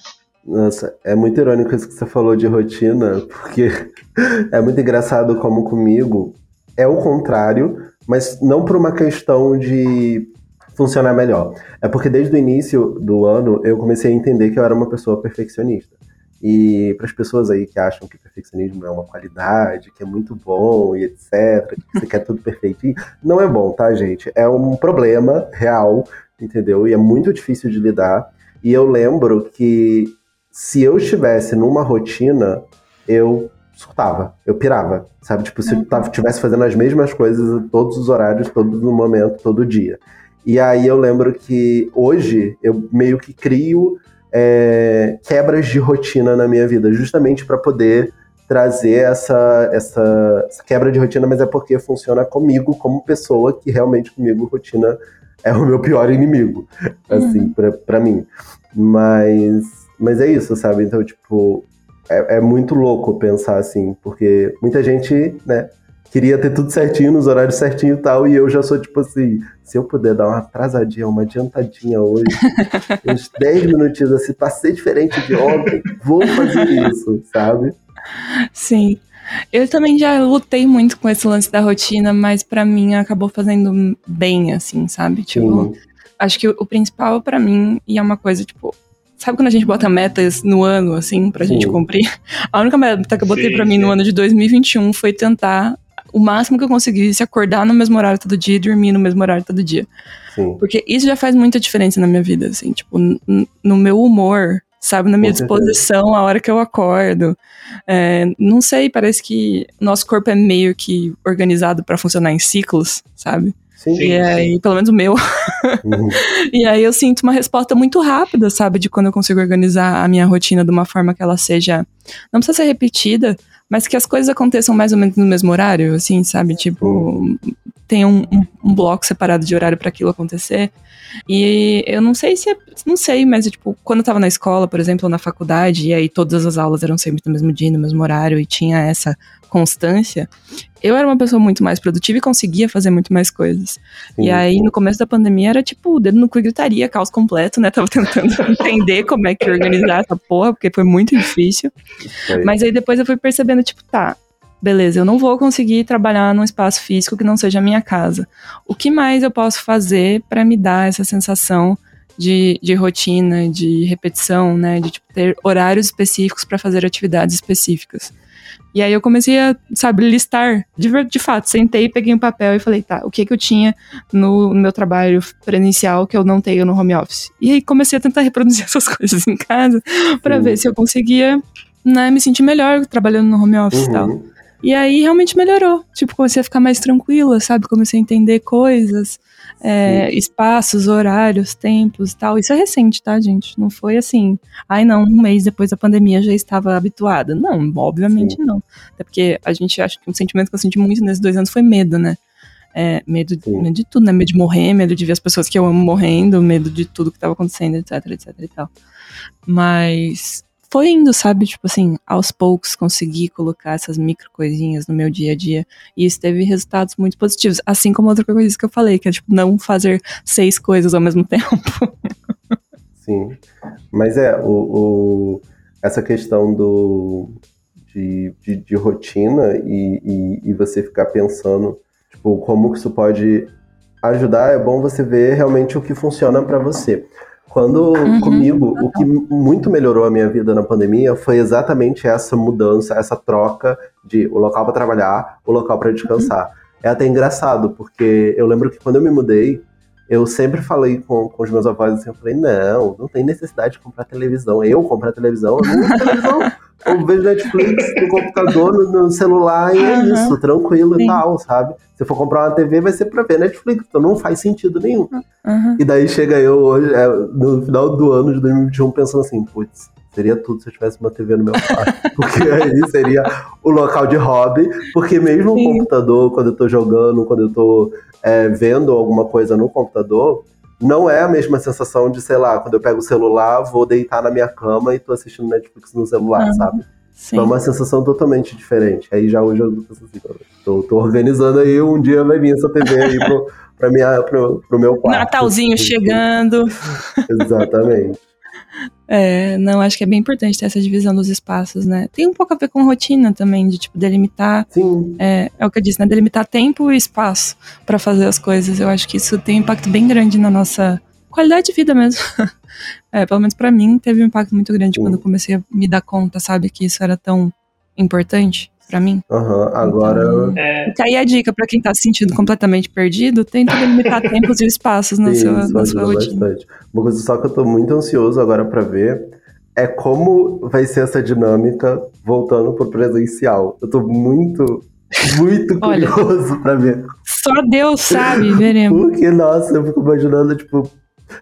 Nossa, é muito irônico isso que você falou de rotina, porque [LAUGHS] é muito engraçado como comigo é o contrário, mas não por uma questão de funcionar melhor. É porque desde o início do ano eu comecei a entender que eu era uma pessoa perfeccionista. E para as pessoas aí que acham que perfeccionismo é uma qualidade, que é muito bom e etc, que você quer tudo perfeitinho, não é bom, tá, gente? É um problema real, entendeu? E é muito difícil de lidar. E eu lembro que se eu estivesse numa rotina, eu surtava, eu pirava, sabe? Tipo, se eu estivesse uhum. fazendo as mesmas coisas todos os horários, todo no momento, todo dia. E aí eu lembro que hoje eu meio que crio é, quebras de rotina na minha vida, justamente para poder trazer essa, essa, essa, quebra de rotina, mas é porque funciona comigo como pessoa que realmente comigo rotina é o meu pior inimigo, assim, uhum. para mim. Mas, mas é isso, sabe? Então, tipo, é, é muito louco pensar assim, porque muita gente, né, queria ter tudo certinho, nos horários certinho e tal, e eu já sou tipo assim, se eu puder dar uma atrasadinha, uma adiantadinha hoje, [LAUGHS] uns 10 minutinhos assim, pra ser diferente de ontem, vou fazer isso, sabe? Sim. Eu também já lutei muito com esse lance da rotina, mas para mim acabou fazendo bem, assim, sabe? Tipo, acho que o principal para mim, e é uma coisa, tipo, Sabe quando a gente bota metas no ano, assim, pra Sim. gente cumprir? A única meta que eu botei para mim no ano de 2021 foi tentar o máximo que eu conseguisse acordar no mesmo horário todo dia e dormir no mesmo horário todo dia. Sim. Porque isso já faz muita diferença na minha vida, assim, tipo, no meu humor, sabe, na minha disposição, a hora que eu acordo. É, não sei, parece que nosso corpo é meio que organizado para funcionar em ciclos, sabe? Sim, e aí, pelo menos o meu. Uhum. [LAUGHS] e aí eu sinto uma resposta muito rápida, sabe, de quando eu consigo organizar a minha rotina de uma forma que ela seja. Não precisa ser repetida, mas que as coisas aconteçam mais ou menos no mesmo horário, assim, sabe? Tipo, tem um, um, um bloco separado de horário para aquilo acontecer. E eu não sei se é, não sei, mas tipo, quando eu tava na escola, por exemplo, ou na faculdade, e aí todas as aulas eram sempre no mesmo dia, no mesmo horário, e tinha essa constância, eu era uma pessoa muito mais produtiva e conseguia fazer muito mais coisas. Sim. E aí, no começo da pandemia, era tipo, dedo no cu e gritaria, caos completo, né? [LAUGHS] Tava tentando [LAUGHS] entender como é que organizar essa porra, porque foi muito difícil. Mas aí depois eu fui percebendo, tipo, tá, beleza, eu não vou conseguir trabalhar num espaço físico que não seja a minha casa. O que mais eu posso fazer para me dar essa sensação de, de rotina, de repetição, né? De tipo, ter horários específicos para fazer atividades específicas. E aí eu comecei a, sabe, listar, de, de fato, sentei, peguei um papel e falei, tá, o que que eu tinha no, no, meu trabalho presencial que eu não tenho no home office? E aí comecei a tentar [LAUGHS] reproduzir essas coisas em casa para ver se eu conseguia, né, me sentir melhor trabalhando no home office uhum. e tal. E aí realmente melhorou. Tipo, comecei a ficar mais tranquila, sabe? Comecei a entender coisas, é, espaços, horários, tempos e tal. Isso é recente, tá, gente? Não foi assim, ai não, um mês depois da pandemia já estava habituada. Não, obviamente Sim. não. Até porque a gente acha que um sentimento que eu senti muito nesses dois anos foi medo, né? É, medo, medo, de tudo, né? Medo de morrer, medo de ver as pessoas que eu amo morrendo, medo de tudo que estava acontecendo, etc, etc e tal. Mas foi indo, sabe? Tipo assim, aos poucos consegui colocar essas micro coisinhas no meu dia a dia. E isso teve resultados muito positivos. Assim como outra coisa que eu falei, que é tipo, não fazer seis coisas ao mesmo [LAUGHS] tempo. Sim. Mas é, o, o essa questão do, de, de, de rotina e, e, e, você ficar pensando tipo, como que isso pode ajudar, é bom você ver realmente o que funciona para você. Quando uhum, comigo, o que muito melhorou a minha vida na pandemia foi exatamente essa mudança, essa troca de o local para trabalhar, o local para descansar. Uhum. É até engraçado, porque eu lembro que quando eu me mudei, eu sempre falei com, com os meus avós assim, eu falei, não, não tem necessidade de comprar televisão. Eu comprar televisão, eu não televisão. Eu vejo Netflix no computador, no, no celular, e é uhum. isso, tranquilo Sim. e tal, sabe? Se for comprar uma TV, vai ser pra ver Netflix, então não faz sentido nenhum. Uhum. E daí chega eu hoje, é, no final do ano de 2021, pensando assim, putz, Seria tudo se eu tivesse uma TV no meu quarto. [LAUGHS] porque aí seria o local de hobby. Porque mesmo Sim. o computador, quando eu tô jogando, quando eu tô é, vendo alguma coisa no computador, não é a mesma sensação de, sei lá, quando eu pego o celular, vou deitar na minha cama e tô assistindo Netflix no celular, uhum. sabe? Sim. É uma sensação totalmente diferente. Aí já hoje eu penso assim, tô, tô organizando aí, um dia vai vir essa TV aí pro, pra minha, pro, pro meu quarto. Natalzinho chegando. Exatamente. É, não, acho que é bem importante ter essa divisão dos espaços, né? Tem um pouco a ver com rotina também, de tipo, delimitar. Sim. É, é o que eu disse, né? Delimitar tempo e espaço para fazer as coisas. Eu acho que isso tem um impacto bem grande na nossa qualidade de vida mesmo. [LAUGHS] é, pelo menos para mim, teve um impacto muito grande Sim. quando eu comecei a me dar conta, sabe, que isso era tão importante para mim. Uhum, agora. Então, é... aí a dica para quem tá se sentindo completamente perdido, tenta delimitar [LAUGHS] tempos e espaços na Sim, sua, na sua rotina. Bastante. Uma coisa só que eu tô muito ansioso agora para ver é como vai ser essa dinâmica voltando pro presencial. Eu tô muito, muito [LAUGHS] curioso para ver. Só Deus sabe, veremos. [LAUGHS] Porque, nossa, eu fico imaginando, tipo.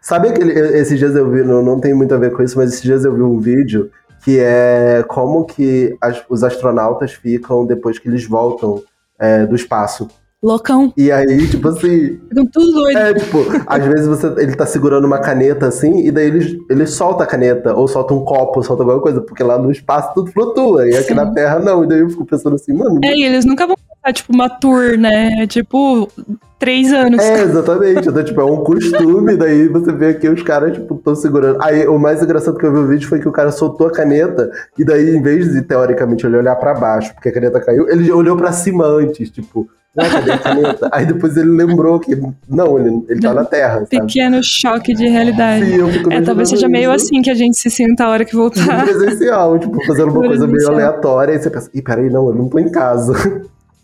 Sabe aquele. Esses dias eu vi, não, não tem muito a ver com isso, mas esses dias eu vi um vídeo que é como que as, os astronautas ficam depois que eles voltam é, do espaço. Loucão. E aí, tipo assim. Ficam tudo doido. É, tipo, às vezes você, ele tá segurando uma caneta assim, e daí ele, ele solta a caneta, ou solta um copo, ou solta alguma coisa, porque lá no espaço tudo flutua, e aqui Sim. na Terra não. E daí eu fico pensando assim, mano. É, e eles nunca vão passar, tipo, uma tour, né? Tipo, três anos. É, exatamente. Então, tipo, é um costume, daí você vê aqui os caras, tipo, estão segurando. Aí, o mais engraçado que eu vi no vídeo foi que o cara soltou a caneta, e daí, em vez de, teoricamente, ele olhar para baixo, porque a caneta caiu, ele olhou para cima antes, tipo, ah, cadê? Aí depois ele lembrou que, não, ele, ele tá na Terra, sabe? Pequeno choque de realidade. Sim, É, talvez seja meio assim que a gente se sinta a hora que voltar. Presencial, tipo, fazendo uma coisa meio aleatória, e você pensa, ih, peraí, não, eu não tô em casa.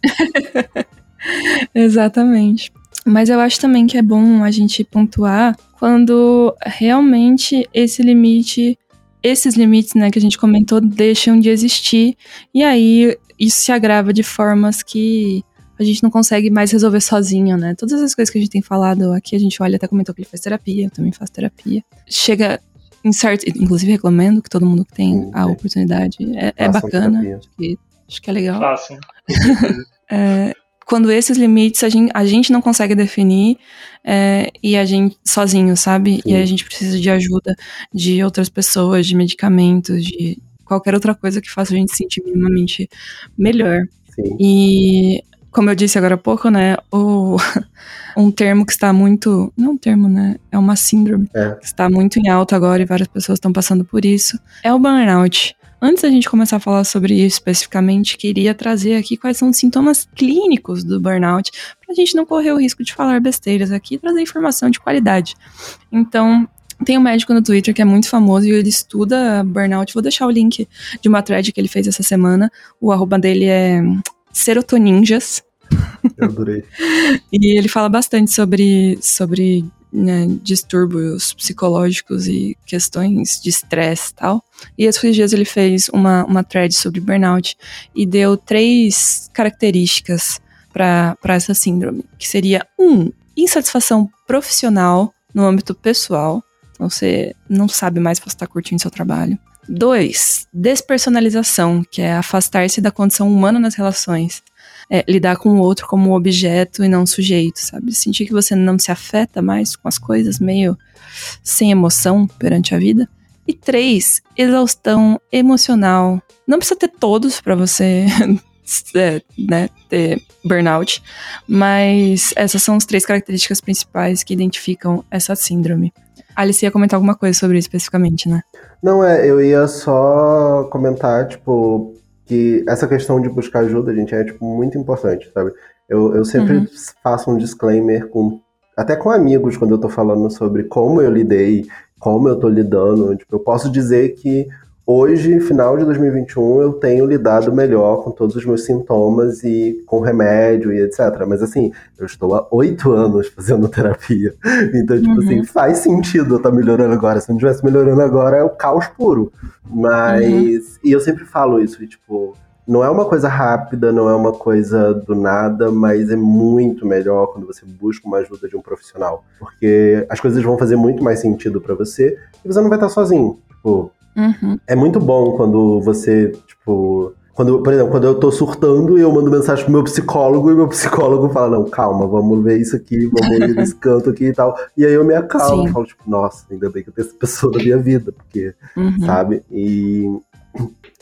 [LAUGHS] Exatamente. Mas eu acho também que é bom a gente pontuar quando realmente esse limite, esses limites, né, que a gente comentou, deixam de existir. E aí isso se agrava de formas que a gente não consegue mais resolver sozinho, né? Todas as coisas que a gente tem falado aqui, a gente olha, até comentou que ele faz terapia, eu também faço terapia. Chega em certo. Inclusive, recomendo que todo mundo que tem a oportunidade. É, é bacana. Acho que, acho que é legal. [LAUGHS] É, quando esses limites a gente, a gente não consegue definir é, e a gente sozinho, sabe? Sim. E a gente precisa de ajuda de outras pessoas, de medicamentos, de qualquer outra coisa que faça a gente sentir minimamente melhor. Sim. E como eu disse agora há pouco, né, [LAUGHS] um termo que está muito, não um termo, né, é uma síndrome é. que está muito em alta agora e várias pessoas estão passando por isso, é o burnout. Antes da gente começar a falar sobre isso especificamente, queria trazer aqui quais são os sintomas clínicos do burnout, para a gente não correr o risco de falar besteiras aqui e trazer informação de qualidade. Então, tem um médico no Twitter que é muito famoso e ele estuda burnout. Vou deixar o link de uma thread que ele fez essa semana. O arroba dele é serotoninjas. [LAUGHS] Eu adorei. e ele fala bastante sobre, sobre né, distúrbios psicológicos e questões de estresse e tal. E esses dias ele fez uma, uma thread sobre burnout e deu três características para essa síndrome, que seria um, insatisfação profissional no âmbito pessoal. Então você não sabe mais se você está curtindo seu trabalho. Dois, despersonalização, que é afastar-se da condição humana nas relações é, lidar com o outro como um objeto e não um sujeito, sabe? Sentir que você não se afeta mais com as coisas, meio sem emoção perante a vida. E três, exaustão emocional. Não precisa ter todos para você [LAUGHS] é, né, ter burnout, mas essas são as três características principais que identificam essa síndrome. Alice ia comentar alguma coisa sobre isso especificamente, né? Não, é, eu ia só comentar, tipo, que essa questão de buscar ajuda, gente, é tipo, muito importante, sabe? Eu, eu sempre uhum. faço um disclaimer com até com amigos quando eu tô falando sobre como eu lidei, como eu tô lidando. Tipo, eu posso dizer que hoje, final de 2021, eu tenho lidado melhor com todos os meus sintomas e com remédio e etc. Mas assim, eu estou há oito anos fazendo terapia. [LAUGHS] Então, tipo assim, uhum. assim, faz sentido eu estar tá melhorando agora. Se não estivesse melhorando agora, é o caos puro. Mas. Uhum. E eu sempre falo isso, e, tipo não é uma coisa rápida, não é uma coisa do nada, mas é muito melhor quando você busca uma ajuda de um profissional. Porque as coisas vão fazer muito mais sentido para você e você não vai estar sozinho. Tipo, uhum. É muito bom quando você, tipo. Quando, por exemplo, quando eu tô surtando e eu mando mensagem pro meu psicólogo e meu psicólogo fala, não, calma, vamos ver isso aqui, vamos ir nesse [LAUGHS] canto aqui e tal. E aí eu me acalmo, Sim. falo, tipo, nossa, ainda bem que eu tenho essa pessoa na minha vida, porque, uhum. sabe? E,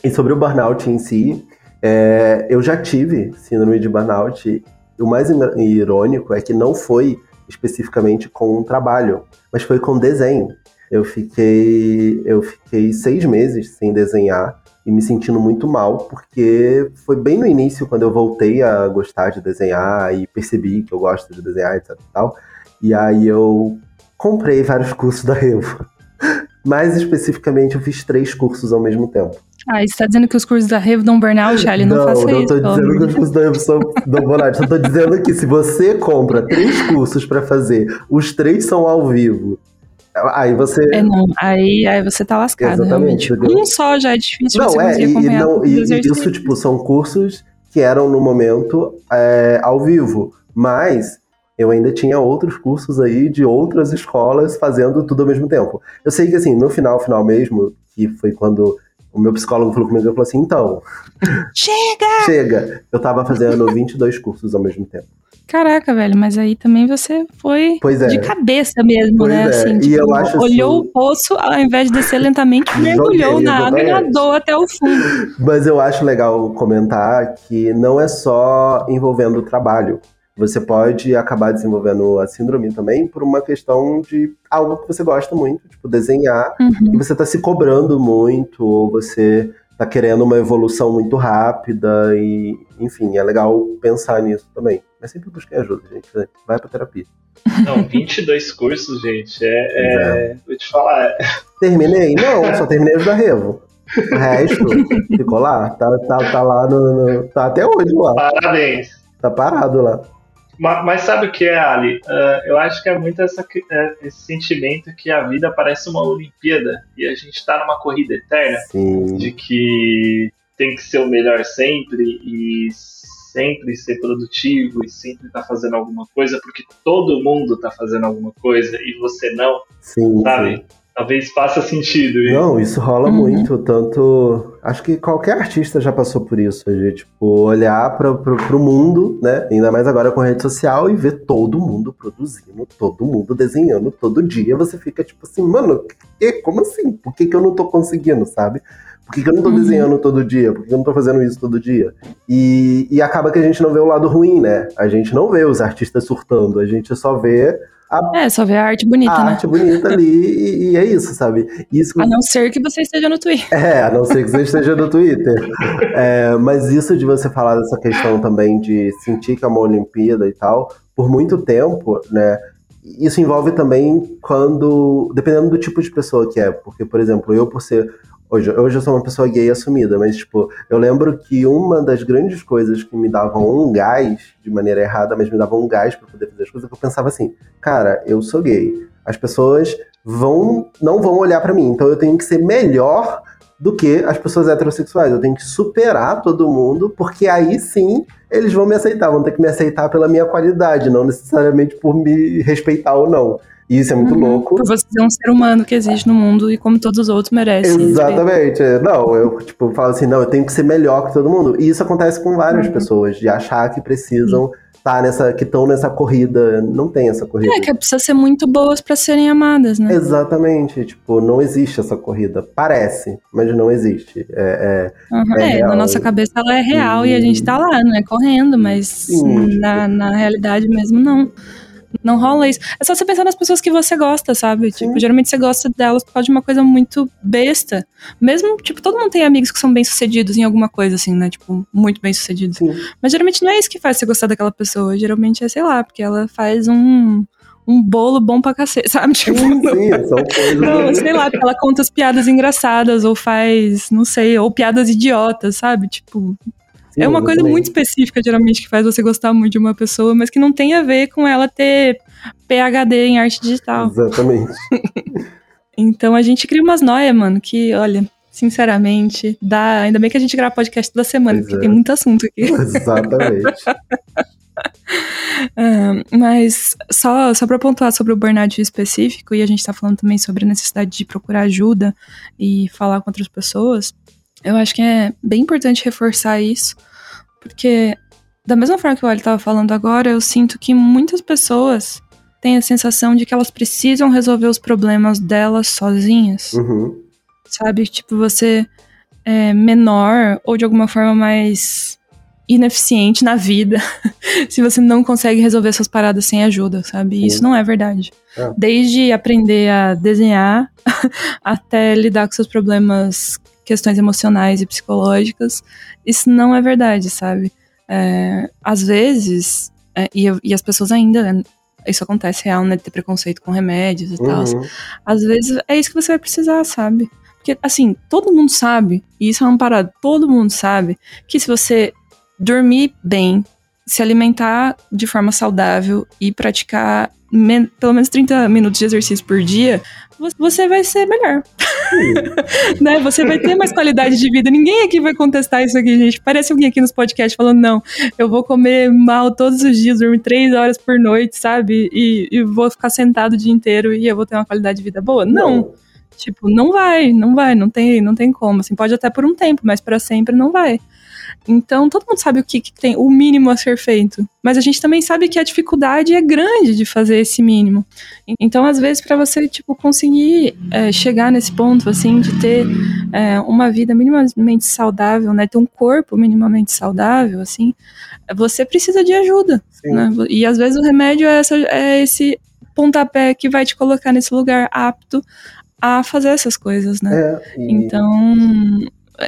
e sobre o burnout em si, é, eu já tive síndrome de burnout. O mais irônico é que não foi especificamente com um trabalho, mas foi com desenho. Eu fiquei, eu fiquei seis meses sem desenhar e me sentindo muito mal, porque foi bem no início quando eu voltei a gostar de desenhar e percebi que eu gosto de desenhar, etc e tal. E aí eu comprei vários cursos da Revo. [LAUGHS] Mais especificamente, eu fiz três cursos ao mesmo tempo. Ah, você tá dizendo que os cursos da Revo dão burnout, Ali? Não, não faça não isso. Não, tô dizendo que os cursos da Revo são, dão burnout. Tô dizendo que se você compra três cursos para fazer, os três são ao vivo, Aí você. É, não. Aí, aí você tá lascado, Exatamente, realmente. Um só já é difícil não, é, e, não, e, e isso, tipo, são cursos que eram no momento é, ao vivo. Mas eu ainda tinha outros cursos aí de outras escolas fazendo tudo ao mesmo tempo. Eu sei que, assim, no final, final mesmo, que foi quando o meu psicólogo falou comigo, ele falou assim, então... [LAUGHS] Chega! Chega! Eu tava fazendo 22 cursos ao mesmo tempo. Caraca, velho, mas aí também você foi é. de cabeça mesmo, pois né? É. Assim, tipo, eu acho olhou assim... o poço, ao invés de descer lentamente, [LAUGHS] mergulhou na água e nadou até o fundo. [LAUGHS] Mas eu acho legal comentar que não é só envolvendo o trabalho. Você pode acabar desenvolvendo a síndrome também por uma questão de algo que você gosta muito, tipo desenhar, uhum. e você está se cobrando muito, ou você está querendo uma evolução muito rápida, e enfim, é legal pensar nisso também. Mas sempre busquem ajuda, gente. Vai pra terapia. Não, 22 cursos, gente. É, é, é. Vou te falar. É... Terminei? Não, só terminei os da Revo. O resto ficou lá. Tá, tá, tá lá no, no, Tá até hoje lá. Parabéns. Tá parado lá. Mas, mas, sabe o que é, Ali? Uh, eu acho que é muito essa, é, esse sentimento que a vida parece uma Olimpíada e a gente está numa corrida eterna Sim. de que tem que ser o melhor sempre e sempre ser produtivo e sempre estar tá fazendo alguma coisa porque todo mundo está fazendo alguma coisa e você não, sim, sabe? Sim. Talvez faça sentido. Isso. Não, isso rola uhum. muito. Tanto. Acho que qualquer artista já passou por isso. De, tipo, olhar para o mundo, né? Ainda mais agora com rede social e ver todo mundo produzindo, todo mundo desenhando todo dia. Você fica tipo assim, mano, que, como assim? Por que, que eu não tô conseguindo, sabe? Por que, que eu não tô uhum. desenhando todo dia? Por que, que eu não tô fazendo isso todo dia? E, e acaba que a gente não vê o lado ruim, né? A gente não vê os artistas surtando, a gente só vê a, é, só ver a arte bonita, a né? arte bonita ali e, e, é isso, sabe? Isso, a não ser que você esteja no Twitter. É, a não ser que você esteja no Twitter. É, mas isso de você falar dessa questão também de sentir que é uma Olimpíada e tal, por muito tempo, né? Isso envolve também quando. Dependendo do tipo de pessoa que é. Porque, por exemplo, eu, por ser Hoje, hoje eu sou uma pessoa gay assumida, mas, tipo, eu lembro que uma das grandes coisas que me davam um gás, de maneira errada, mas me davam um gás para poder fazer as coisas, é que eu pensava assim, cara, eu sou gay. As pessoas vão não vão olhar para mim, então eu tenho que ser melhor do que as pessoas heterossexuais. Eu tenho que superar todo mundo, porque aí sim eles vão me aceitar, vão ter que me aceitar pela minha qualidade, não necessariamente por me respeitar ou não. E isso é muito uhum. louco. Por você ser um ser humano que existe no mundo e como todos os outros merecem. Exatamente. Não, eu tipo, falo assim, não, eu tenho que ser melhor que todo mundo. E isso acontece com várias uhum. pessoas, de achar que precisam uhum. tá nessa, que estão nessa corrida. Não tem essa corrida. É, que precisa ser muito boas para serem amadas, né? Exatamente. Tipo, não existe essa corrida. Parece, mas não existe. É, é, uhum. é, é na nossa cabeça ela é real e... e a gente tá lá, né? Correndo, mas Sim, na, tipo... na realidade mesmo não não rola isso. É só você pensar nas pessoas que você gosta, sabe? Sim. Tipo, geralmente você gosta delas por causa de uma coisa muito besta. Mesmo, tipo, todo mundo tem amigos que são bem-sucedidos em alguma coisa, assim, né? Tipo, muito bem-sucedidos. Mas geralmente não é isso que faz você gostar daquela pessoa. Geralmente é, sei lá, porque ela faz um um bolo bom pra cacete, [LAUGHS] sabe? Tipo, sim, sim, são coisas. não, sei lá, ela conta as piadas engraçadas, ou faz, não sei, ou piadas idiotas, sabe? Tipo. É uma coisa exatamente. muito específica, geralmente, que faz você gostar muito de uma pessoa, mas que não tem a ver com ela ter PhD em arte digital. Exatamente. [LAUGHS] Então a gente cria umas noias, mano, que, olha, sinceramente, dá. Ainda bem que a gente grava podcast toda semana, Pois porque é. tem muito assunto aqui. Exatamente. [LAUGHS] Ah, mas só, só para pontuar sobre o burnout específico, e a gente tá falando também sobre a necessidade de procurar ajuda e falar com outras pessoas, eu acho que é bem importante reforçar isso, porque da mesma forma que o Ali tava falando agora, eu sinto que muitas pessoas têm a sensação de que elas precisam resolver os problemas delas sozinhas Uhum. sabe? Tipo, você é menor ou de alguma forma mais ineficiente na vida [LAUGHS] se você não consegue resolver suas paradas sem ajuda, sabe? E Isso Sim. não é verdade. É. Desde aprender a desenhar [LAUGHS] até lidar com seus problemas, questões emocionais e psicológicas, isso não é verdade, sabe? É, às vezes, é, e, e as pessoas ainda. Isso acontece real, né? Ter preconceito com remédios e tal. Uhum. Às vezes é isso que você vai precisar, sabe? Porque, assim, todo mundo sabe, e isso é uma parada, todo mundo sabe, que se você dormir bem, se alimentar de forma saudável e praticar men- pelo menos 30 minutos de exercício por dia, vo- você vai ser melhor. [LAUGHS] né? Você vai ter mais qualidade de vida. Ninguém aqui vai contestar isso aqui, gente. Parece alguém aqui nos podcasts falando, não, eu vou comer mal todos os dias, dormir três horas por noite, sabe? E, e vou ficar sentado o dia inteiro e eu vou ter uma qualidade de vida boa. Não. Tipo, não vai, não vai, não tem, não tem como. Assim, pode até por um tempo, mas para sempre não vai. Então, todo mundo sabe o que, que tem, o mínimo a ser feito. Mas a gente também sabe que a dificuldade é grande de fazer esse mínimo. Então, às vezes, para você, tipo, conseguir é, chegar nesse ponto, assim, de ter é, uma vida minimamente saudável, né? Ter um corpo minimamente saudável, assim, você precisa de ajuda. Né? E às vezes o remédio é, essa, é esse pontapé que vai te colocar nesse lugar apto a fazer essas coisas, né? É, e- Então,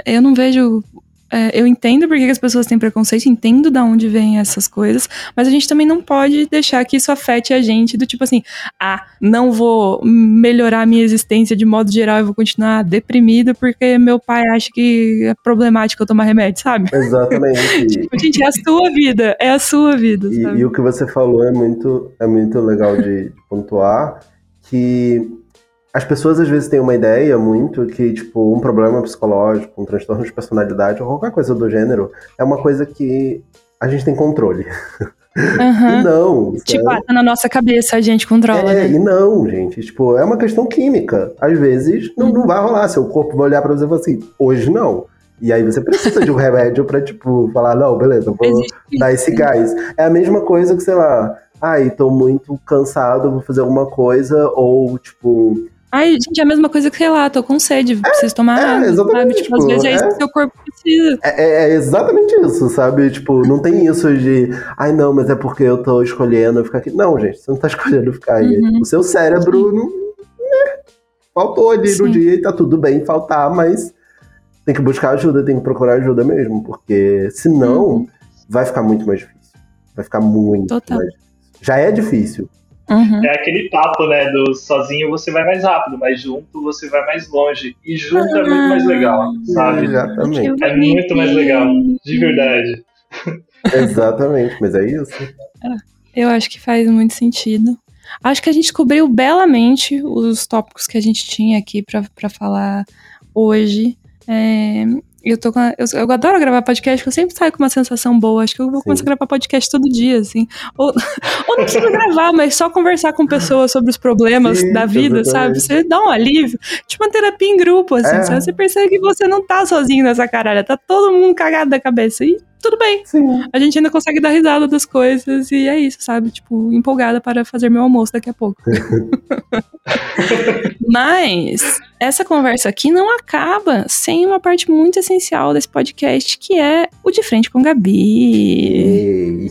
eu não vejo. É, eu entendo porque que as pessoas têm preconceito, entendo de onde vêm essas coisas, mas a gente também não pode deixar que isso afete a gente, do tipo assim, ah, não vou melhorar a minha existência de modo geral, eu vou continuar deprimido porque meu pai acha que é problemático eu tomar remédio, sabe? [LAUGHS] Exatamente. Tipo, gente, é a sua vida, é a sua vida, E, e o que você falou é muito, é muito legal de, de pontuar, que as pessoas às vezes têm uma ideia muito que, tipo, um problema psicológico, um transtorno de personalidade ou qualquer coisa do gênero é uma coisa que a gente tem controle. [LAUGHS] Aham. E não. Tipo, sabe? ah, na nossa cabeça, a gente controla, É, né? e não, gente. Tipo, é uma questão química. Às vezes não, não vai rolar. Seu corpo vai olhar pra você e falar assim, hoje não. E aí você precisa de um remédio pra, tipo, falar, não, beleza, vou Existe dar esse gás. É a mesma coisa que, sei lá, ai, tô muito cansado, vou fazer alguma coisa, ou, tipo, Ai, gente, é a mesma coisa que, sei lá, tô com sede, preciso tomar é, água, sabe? exatamente, Tipo, às tipo, vezes é isso é. que seu corpo precisa. é, é- é exatamente isso, sabe? Tipo, não tem isso de, ai, não, mas é porque eu tô escolhendo ficar aqui. Não, gente, você não tá [LAUGHS] escolhendo ficar aí. Uhum. O seu cérebro não. né, faltou ali no Sim. dia e tá tudo bem faltar, mas tem que buscar ajuda, tem que procurar ajuda mesmo, porque senão Uhum. vai ficar muito mais difícil. Vai ficar muito Total. mais difícil. Já é difícil. Uhum. É aquele papo, né? Do sozinho você vai mais rápido, mas junto você vai mais longe. E junto é muito mais legal, sabe? Exatamente. É muito mais legal, de verdade. Exatamente, mas é isso. Eu acho que faz muito sentido. Acho que a gente cobriu belamente os tópicos que a gente tinha aqui pra pra falar hoje. É, eu, tô a- eu, eu adoro gravar podcast, porque eu sempre saio com uma sensação boa. Acho que eu vou Sim. começar a gravar podcast todo dia, assim. Ou, [LAUGHS] ou não precisa gravar, mas só conversar com pessoas sobre os problemas Sim, da vida, sabe? Você dá um alívio. Tipo uma terapia em grupo, assim. É. sabe? Você percebe que você não tá sozinho nessa caralho. Tá todo mundo cagado da cabeça. E tudo bem Sim. a gente ainda consegue dar risada das coisas e é isso, sabe? Tipo, empolgada para fazer meu almoço daqui a pouco. [LAUGHS] Mas essa conversa aqui não acaba sem uma parte muito essencial desse podcast, que é o de frente com Gabi. Ei.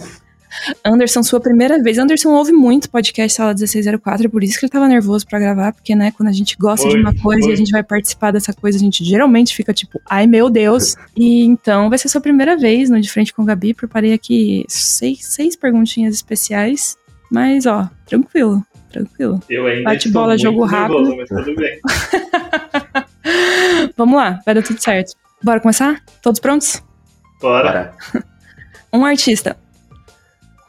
Anderson, sua primeira vez. Anderson ouve muito podcast Sala 1604, por isso que ele tava nervoso pra gravar, porque, né, quando a gente gosta de Foi, uma coisa e foi. a gente vai participar dessa coisa, a gente geralmente fica tipo, ai meu Deus. E então vai ser sua primeira vez no De Frente com Gabi. Preparei aqui seis, seis perguntinhas especiais, mas ó, tranquilo. tranquilo. Eu ainda Bate bola, jogo nervoso, rápido. mas tudo bem. [LAUGHS] Vamos lá, vai dar tudo certo. Bora começar? Todos prontos? Bora. Bora. [LAUGHS] Um artista.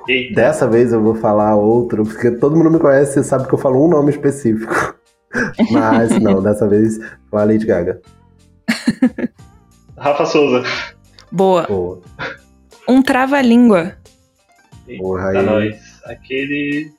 Eita. Dessa vez eu vou falar outro, porque todo mundo me conhece e sabe que eu falo um nome específico. [LAUGHS] Mas não, dessa vez foi a Lady Gaga. [LAUGHS] Rafa Souza. Boa. Boa. Um trava-língua. Porra, Eita, aí. nós. Aquele.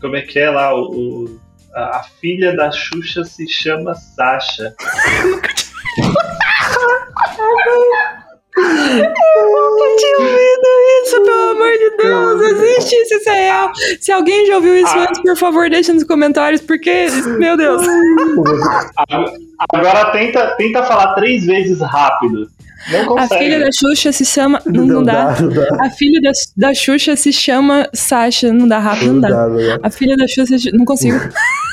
Como é que é lá? O, o- a, a filha da Xuxa se chama Sasha. [LAUGHS] Eu tinha ouvido isso, pelo amor de Deus. Existe isso, isso é real. Se alguém já ouviu isso Ah. antes, por favor, deixa nos comentários, porque, meu Deus. [LAUGHS] Agora tenta, tenta falar três vezes rápido. Não A filha da Xuxa se chama. Não, não dá. não dá. A filha da, da Xuxa se chama Sasha. Não dá rápido, não dá. não dá. A filha da Xuxa. se- Não consigo. [LAUGHS]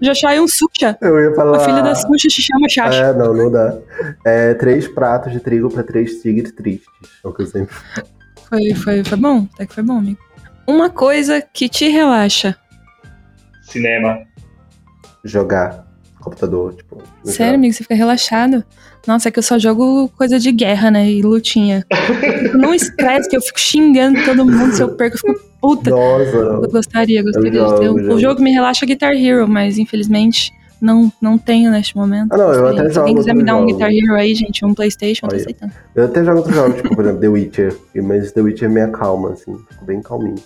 já, já um Xuxa. Eu ia falar. A filha da Xuxa se chama Xaxa. É, não, não dá. É três pratos de trigo pra três tigres tristes. É o que eu sempre. Foi, foi, foi bom? Até que foi bom, amigo. Uma coisa que te relaxa. Cinema. Jogar computador, tipo. Sério, amigo? Você fica relaxado? Nossa, é que eu só jogo coisa de guerra, né? E lutinha. [LAUGHS] Não estresse que eu fico xingando todo mundo. Se eu perco, eu fico puta. Nossa, Eu gostaria, gostaria Eu de ter. jogo, O jogo. jogo me relaxa é Guitar Hero, mas infelizmente não, não tenho neste momento. Ah, não, eu Gostaria. até Se alguém jogo quiser me dar um Guitar Hero aí, gente, um Playstation, eu tô Olha. aceitando. eu até jogo outros jogos, tipo, por exemplo, The Witcher. Mas The Witcher me acalma, assim. Fico bem calminho.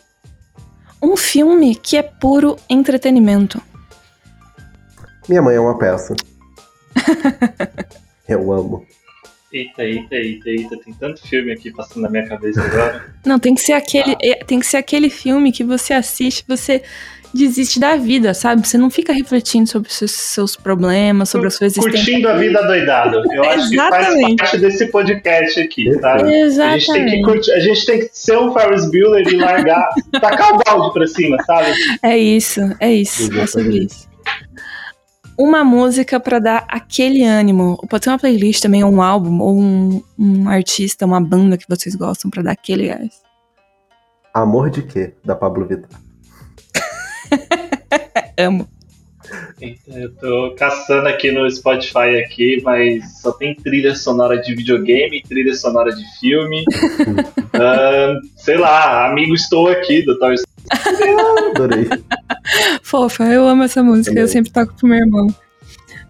Um filme que é puro entretenimento. Minha mãe é uma peça. [LAUGHS] eu amo. Eita, eita, eita, eita. Tem tanto filme aqui passando na minha cabeça agora. Não, tem que ser aquele, é, tem que ser aquele filme que você assiste, você desiste da vida, sabe? Você não fica refletindo sobre os seus, seus problemas, sobre a sua existência. Curtindo a vida doidado. Eu acho que faz Exatamente. parte desse podcast aqui, sabe? A gente, tem que Exatamente. curtir, a gente tem que ser um Ferris Bueller e largar, tacar o balde pra cima, sabe? É isso, é isso, é sobre Exatamente. isso. Uma música pra dar aquele ânimo. Pode ser uma playlist também, ou um álbum, ou um, um artista, uma banda que vocês gostam pra dar aquele gás. Amor de quê? Da Pablo Vittar. [LAUGHS] Amo. Eita, eu tô caçando aqui no Spotify aqui, mas só tem trilha sonora de videogame, trilha sonora de filme. [LAUGHS] Ahn, sei lá, amigo estou aqui do Toy Story. Adorei. Fofa, eu amo essa música, Também. eu sempre toco pro meu irmão.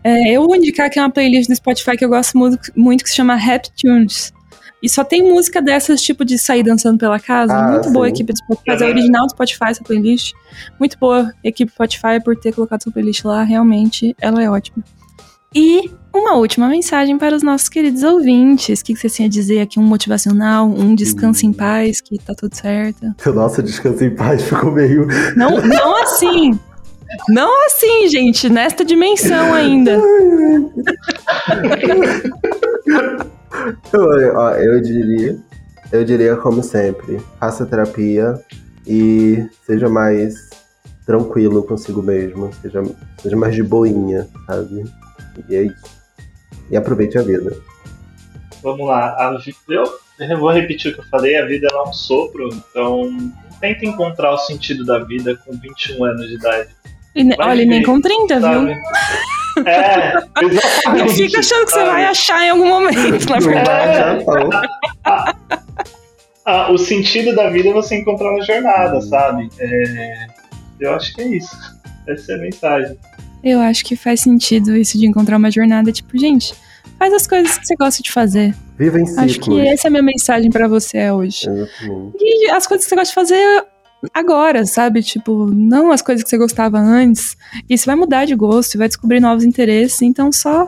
É, eu vou indicar aqui uma playlist do Spotify que eu gosto muito, muito que se chama Rap Tunes. E só tem música dessas, tipo de sair dançando pela casa. Ah, muito boa a sim. equipe do Spotify. É a original do Spotify, essa playlist. Muito boa a equipe do Spotify por ter colocado essa playlist lá. Realmente, ela é ótima. E uma última mensagem para os nossos queridos ouvintes. O que você tinha a dizer aqui? Um motivacional, um descanso em paz, que tá tudo certo. [LAUGHS] Nossa, descanso em paz ficou meio. Não, [LAUGHS] não assim. Não assim, gente, nesta dimensão ainda. [LAUGHS] Eu, ó, eu diria. Eu diria como sempre. Faça terapia e seja mais tranquilo consigo mesmo. Seja, seja mais de boinha, sabe? E é isso. E aproveite a vida. Vamos lá, a eu, vou repetir o que eu falei, a vida é um sopro, então tenta encontrar o sentido da vida com 21 anos de idade, E, olha, nem ver, com 30, viu? sabe? [LAUGHS] É, Não fica achando que você vai achar em algum momento, na verdade. [LAUGHS] Ah, o sentido da vida é você encontrar na jornada, sabe? É, eu acho que é isso. Essa é a mensagem. Eu acho que faz sentido isso de encontrar uma jornada. Tipo, gente, faz as coisas que você gosta de fazer. Viva em Acho ciclos. que essa é a minha mensagem pra você hoje. Exatamente. E as coisas que você gosta de fazer agora, sabe? Tipo, não as coisas que você gostava antes. Isso vai mudar de gosto, vai descobrir novos interesses. Então só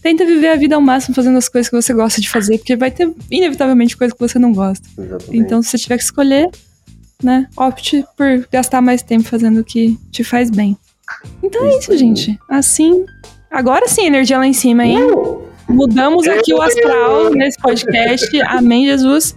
tenta viver a vida ao máximo fazendo as coisas que você gosta de fazer, porque vai ter inevitavelmente coisa que você não gosta. Exatamente. Então, se você tiver que escolher, né, opte por gastar mais tempo fazendo o que te faz bem. Então é isso, gente. Assim, agora sim, energia lá em cima, hein? Mudamos aqui o astral nesse podcast. [LAUGHS] Amém, Jesus.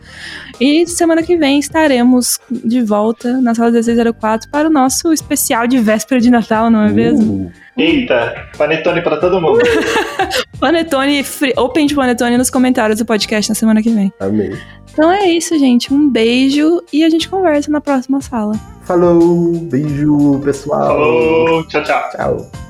E semana que vem estaremos de volta na sala 1604 para o nosso especial de véspera de Natal, não é mesmo? Uh, Eita, panetone pra todo mundo. [LAUGHS] Panetone, free, open de panetone nos comentários do podcast na semana que vem. amém. Então é isso, gente. Um beijo e a gente conversa na próxima sala. Falou, beijo, pessoal. Falou, tchau, tchau. Tchau.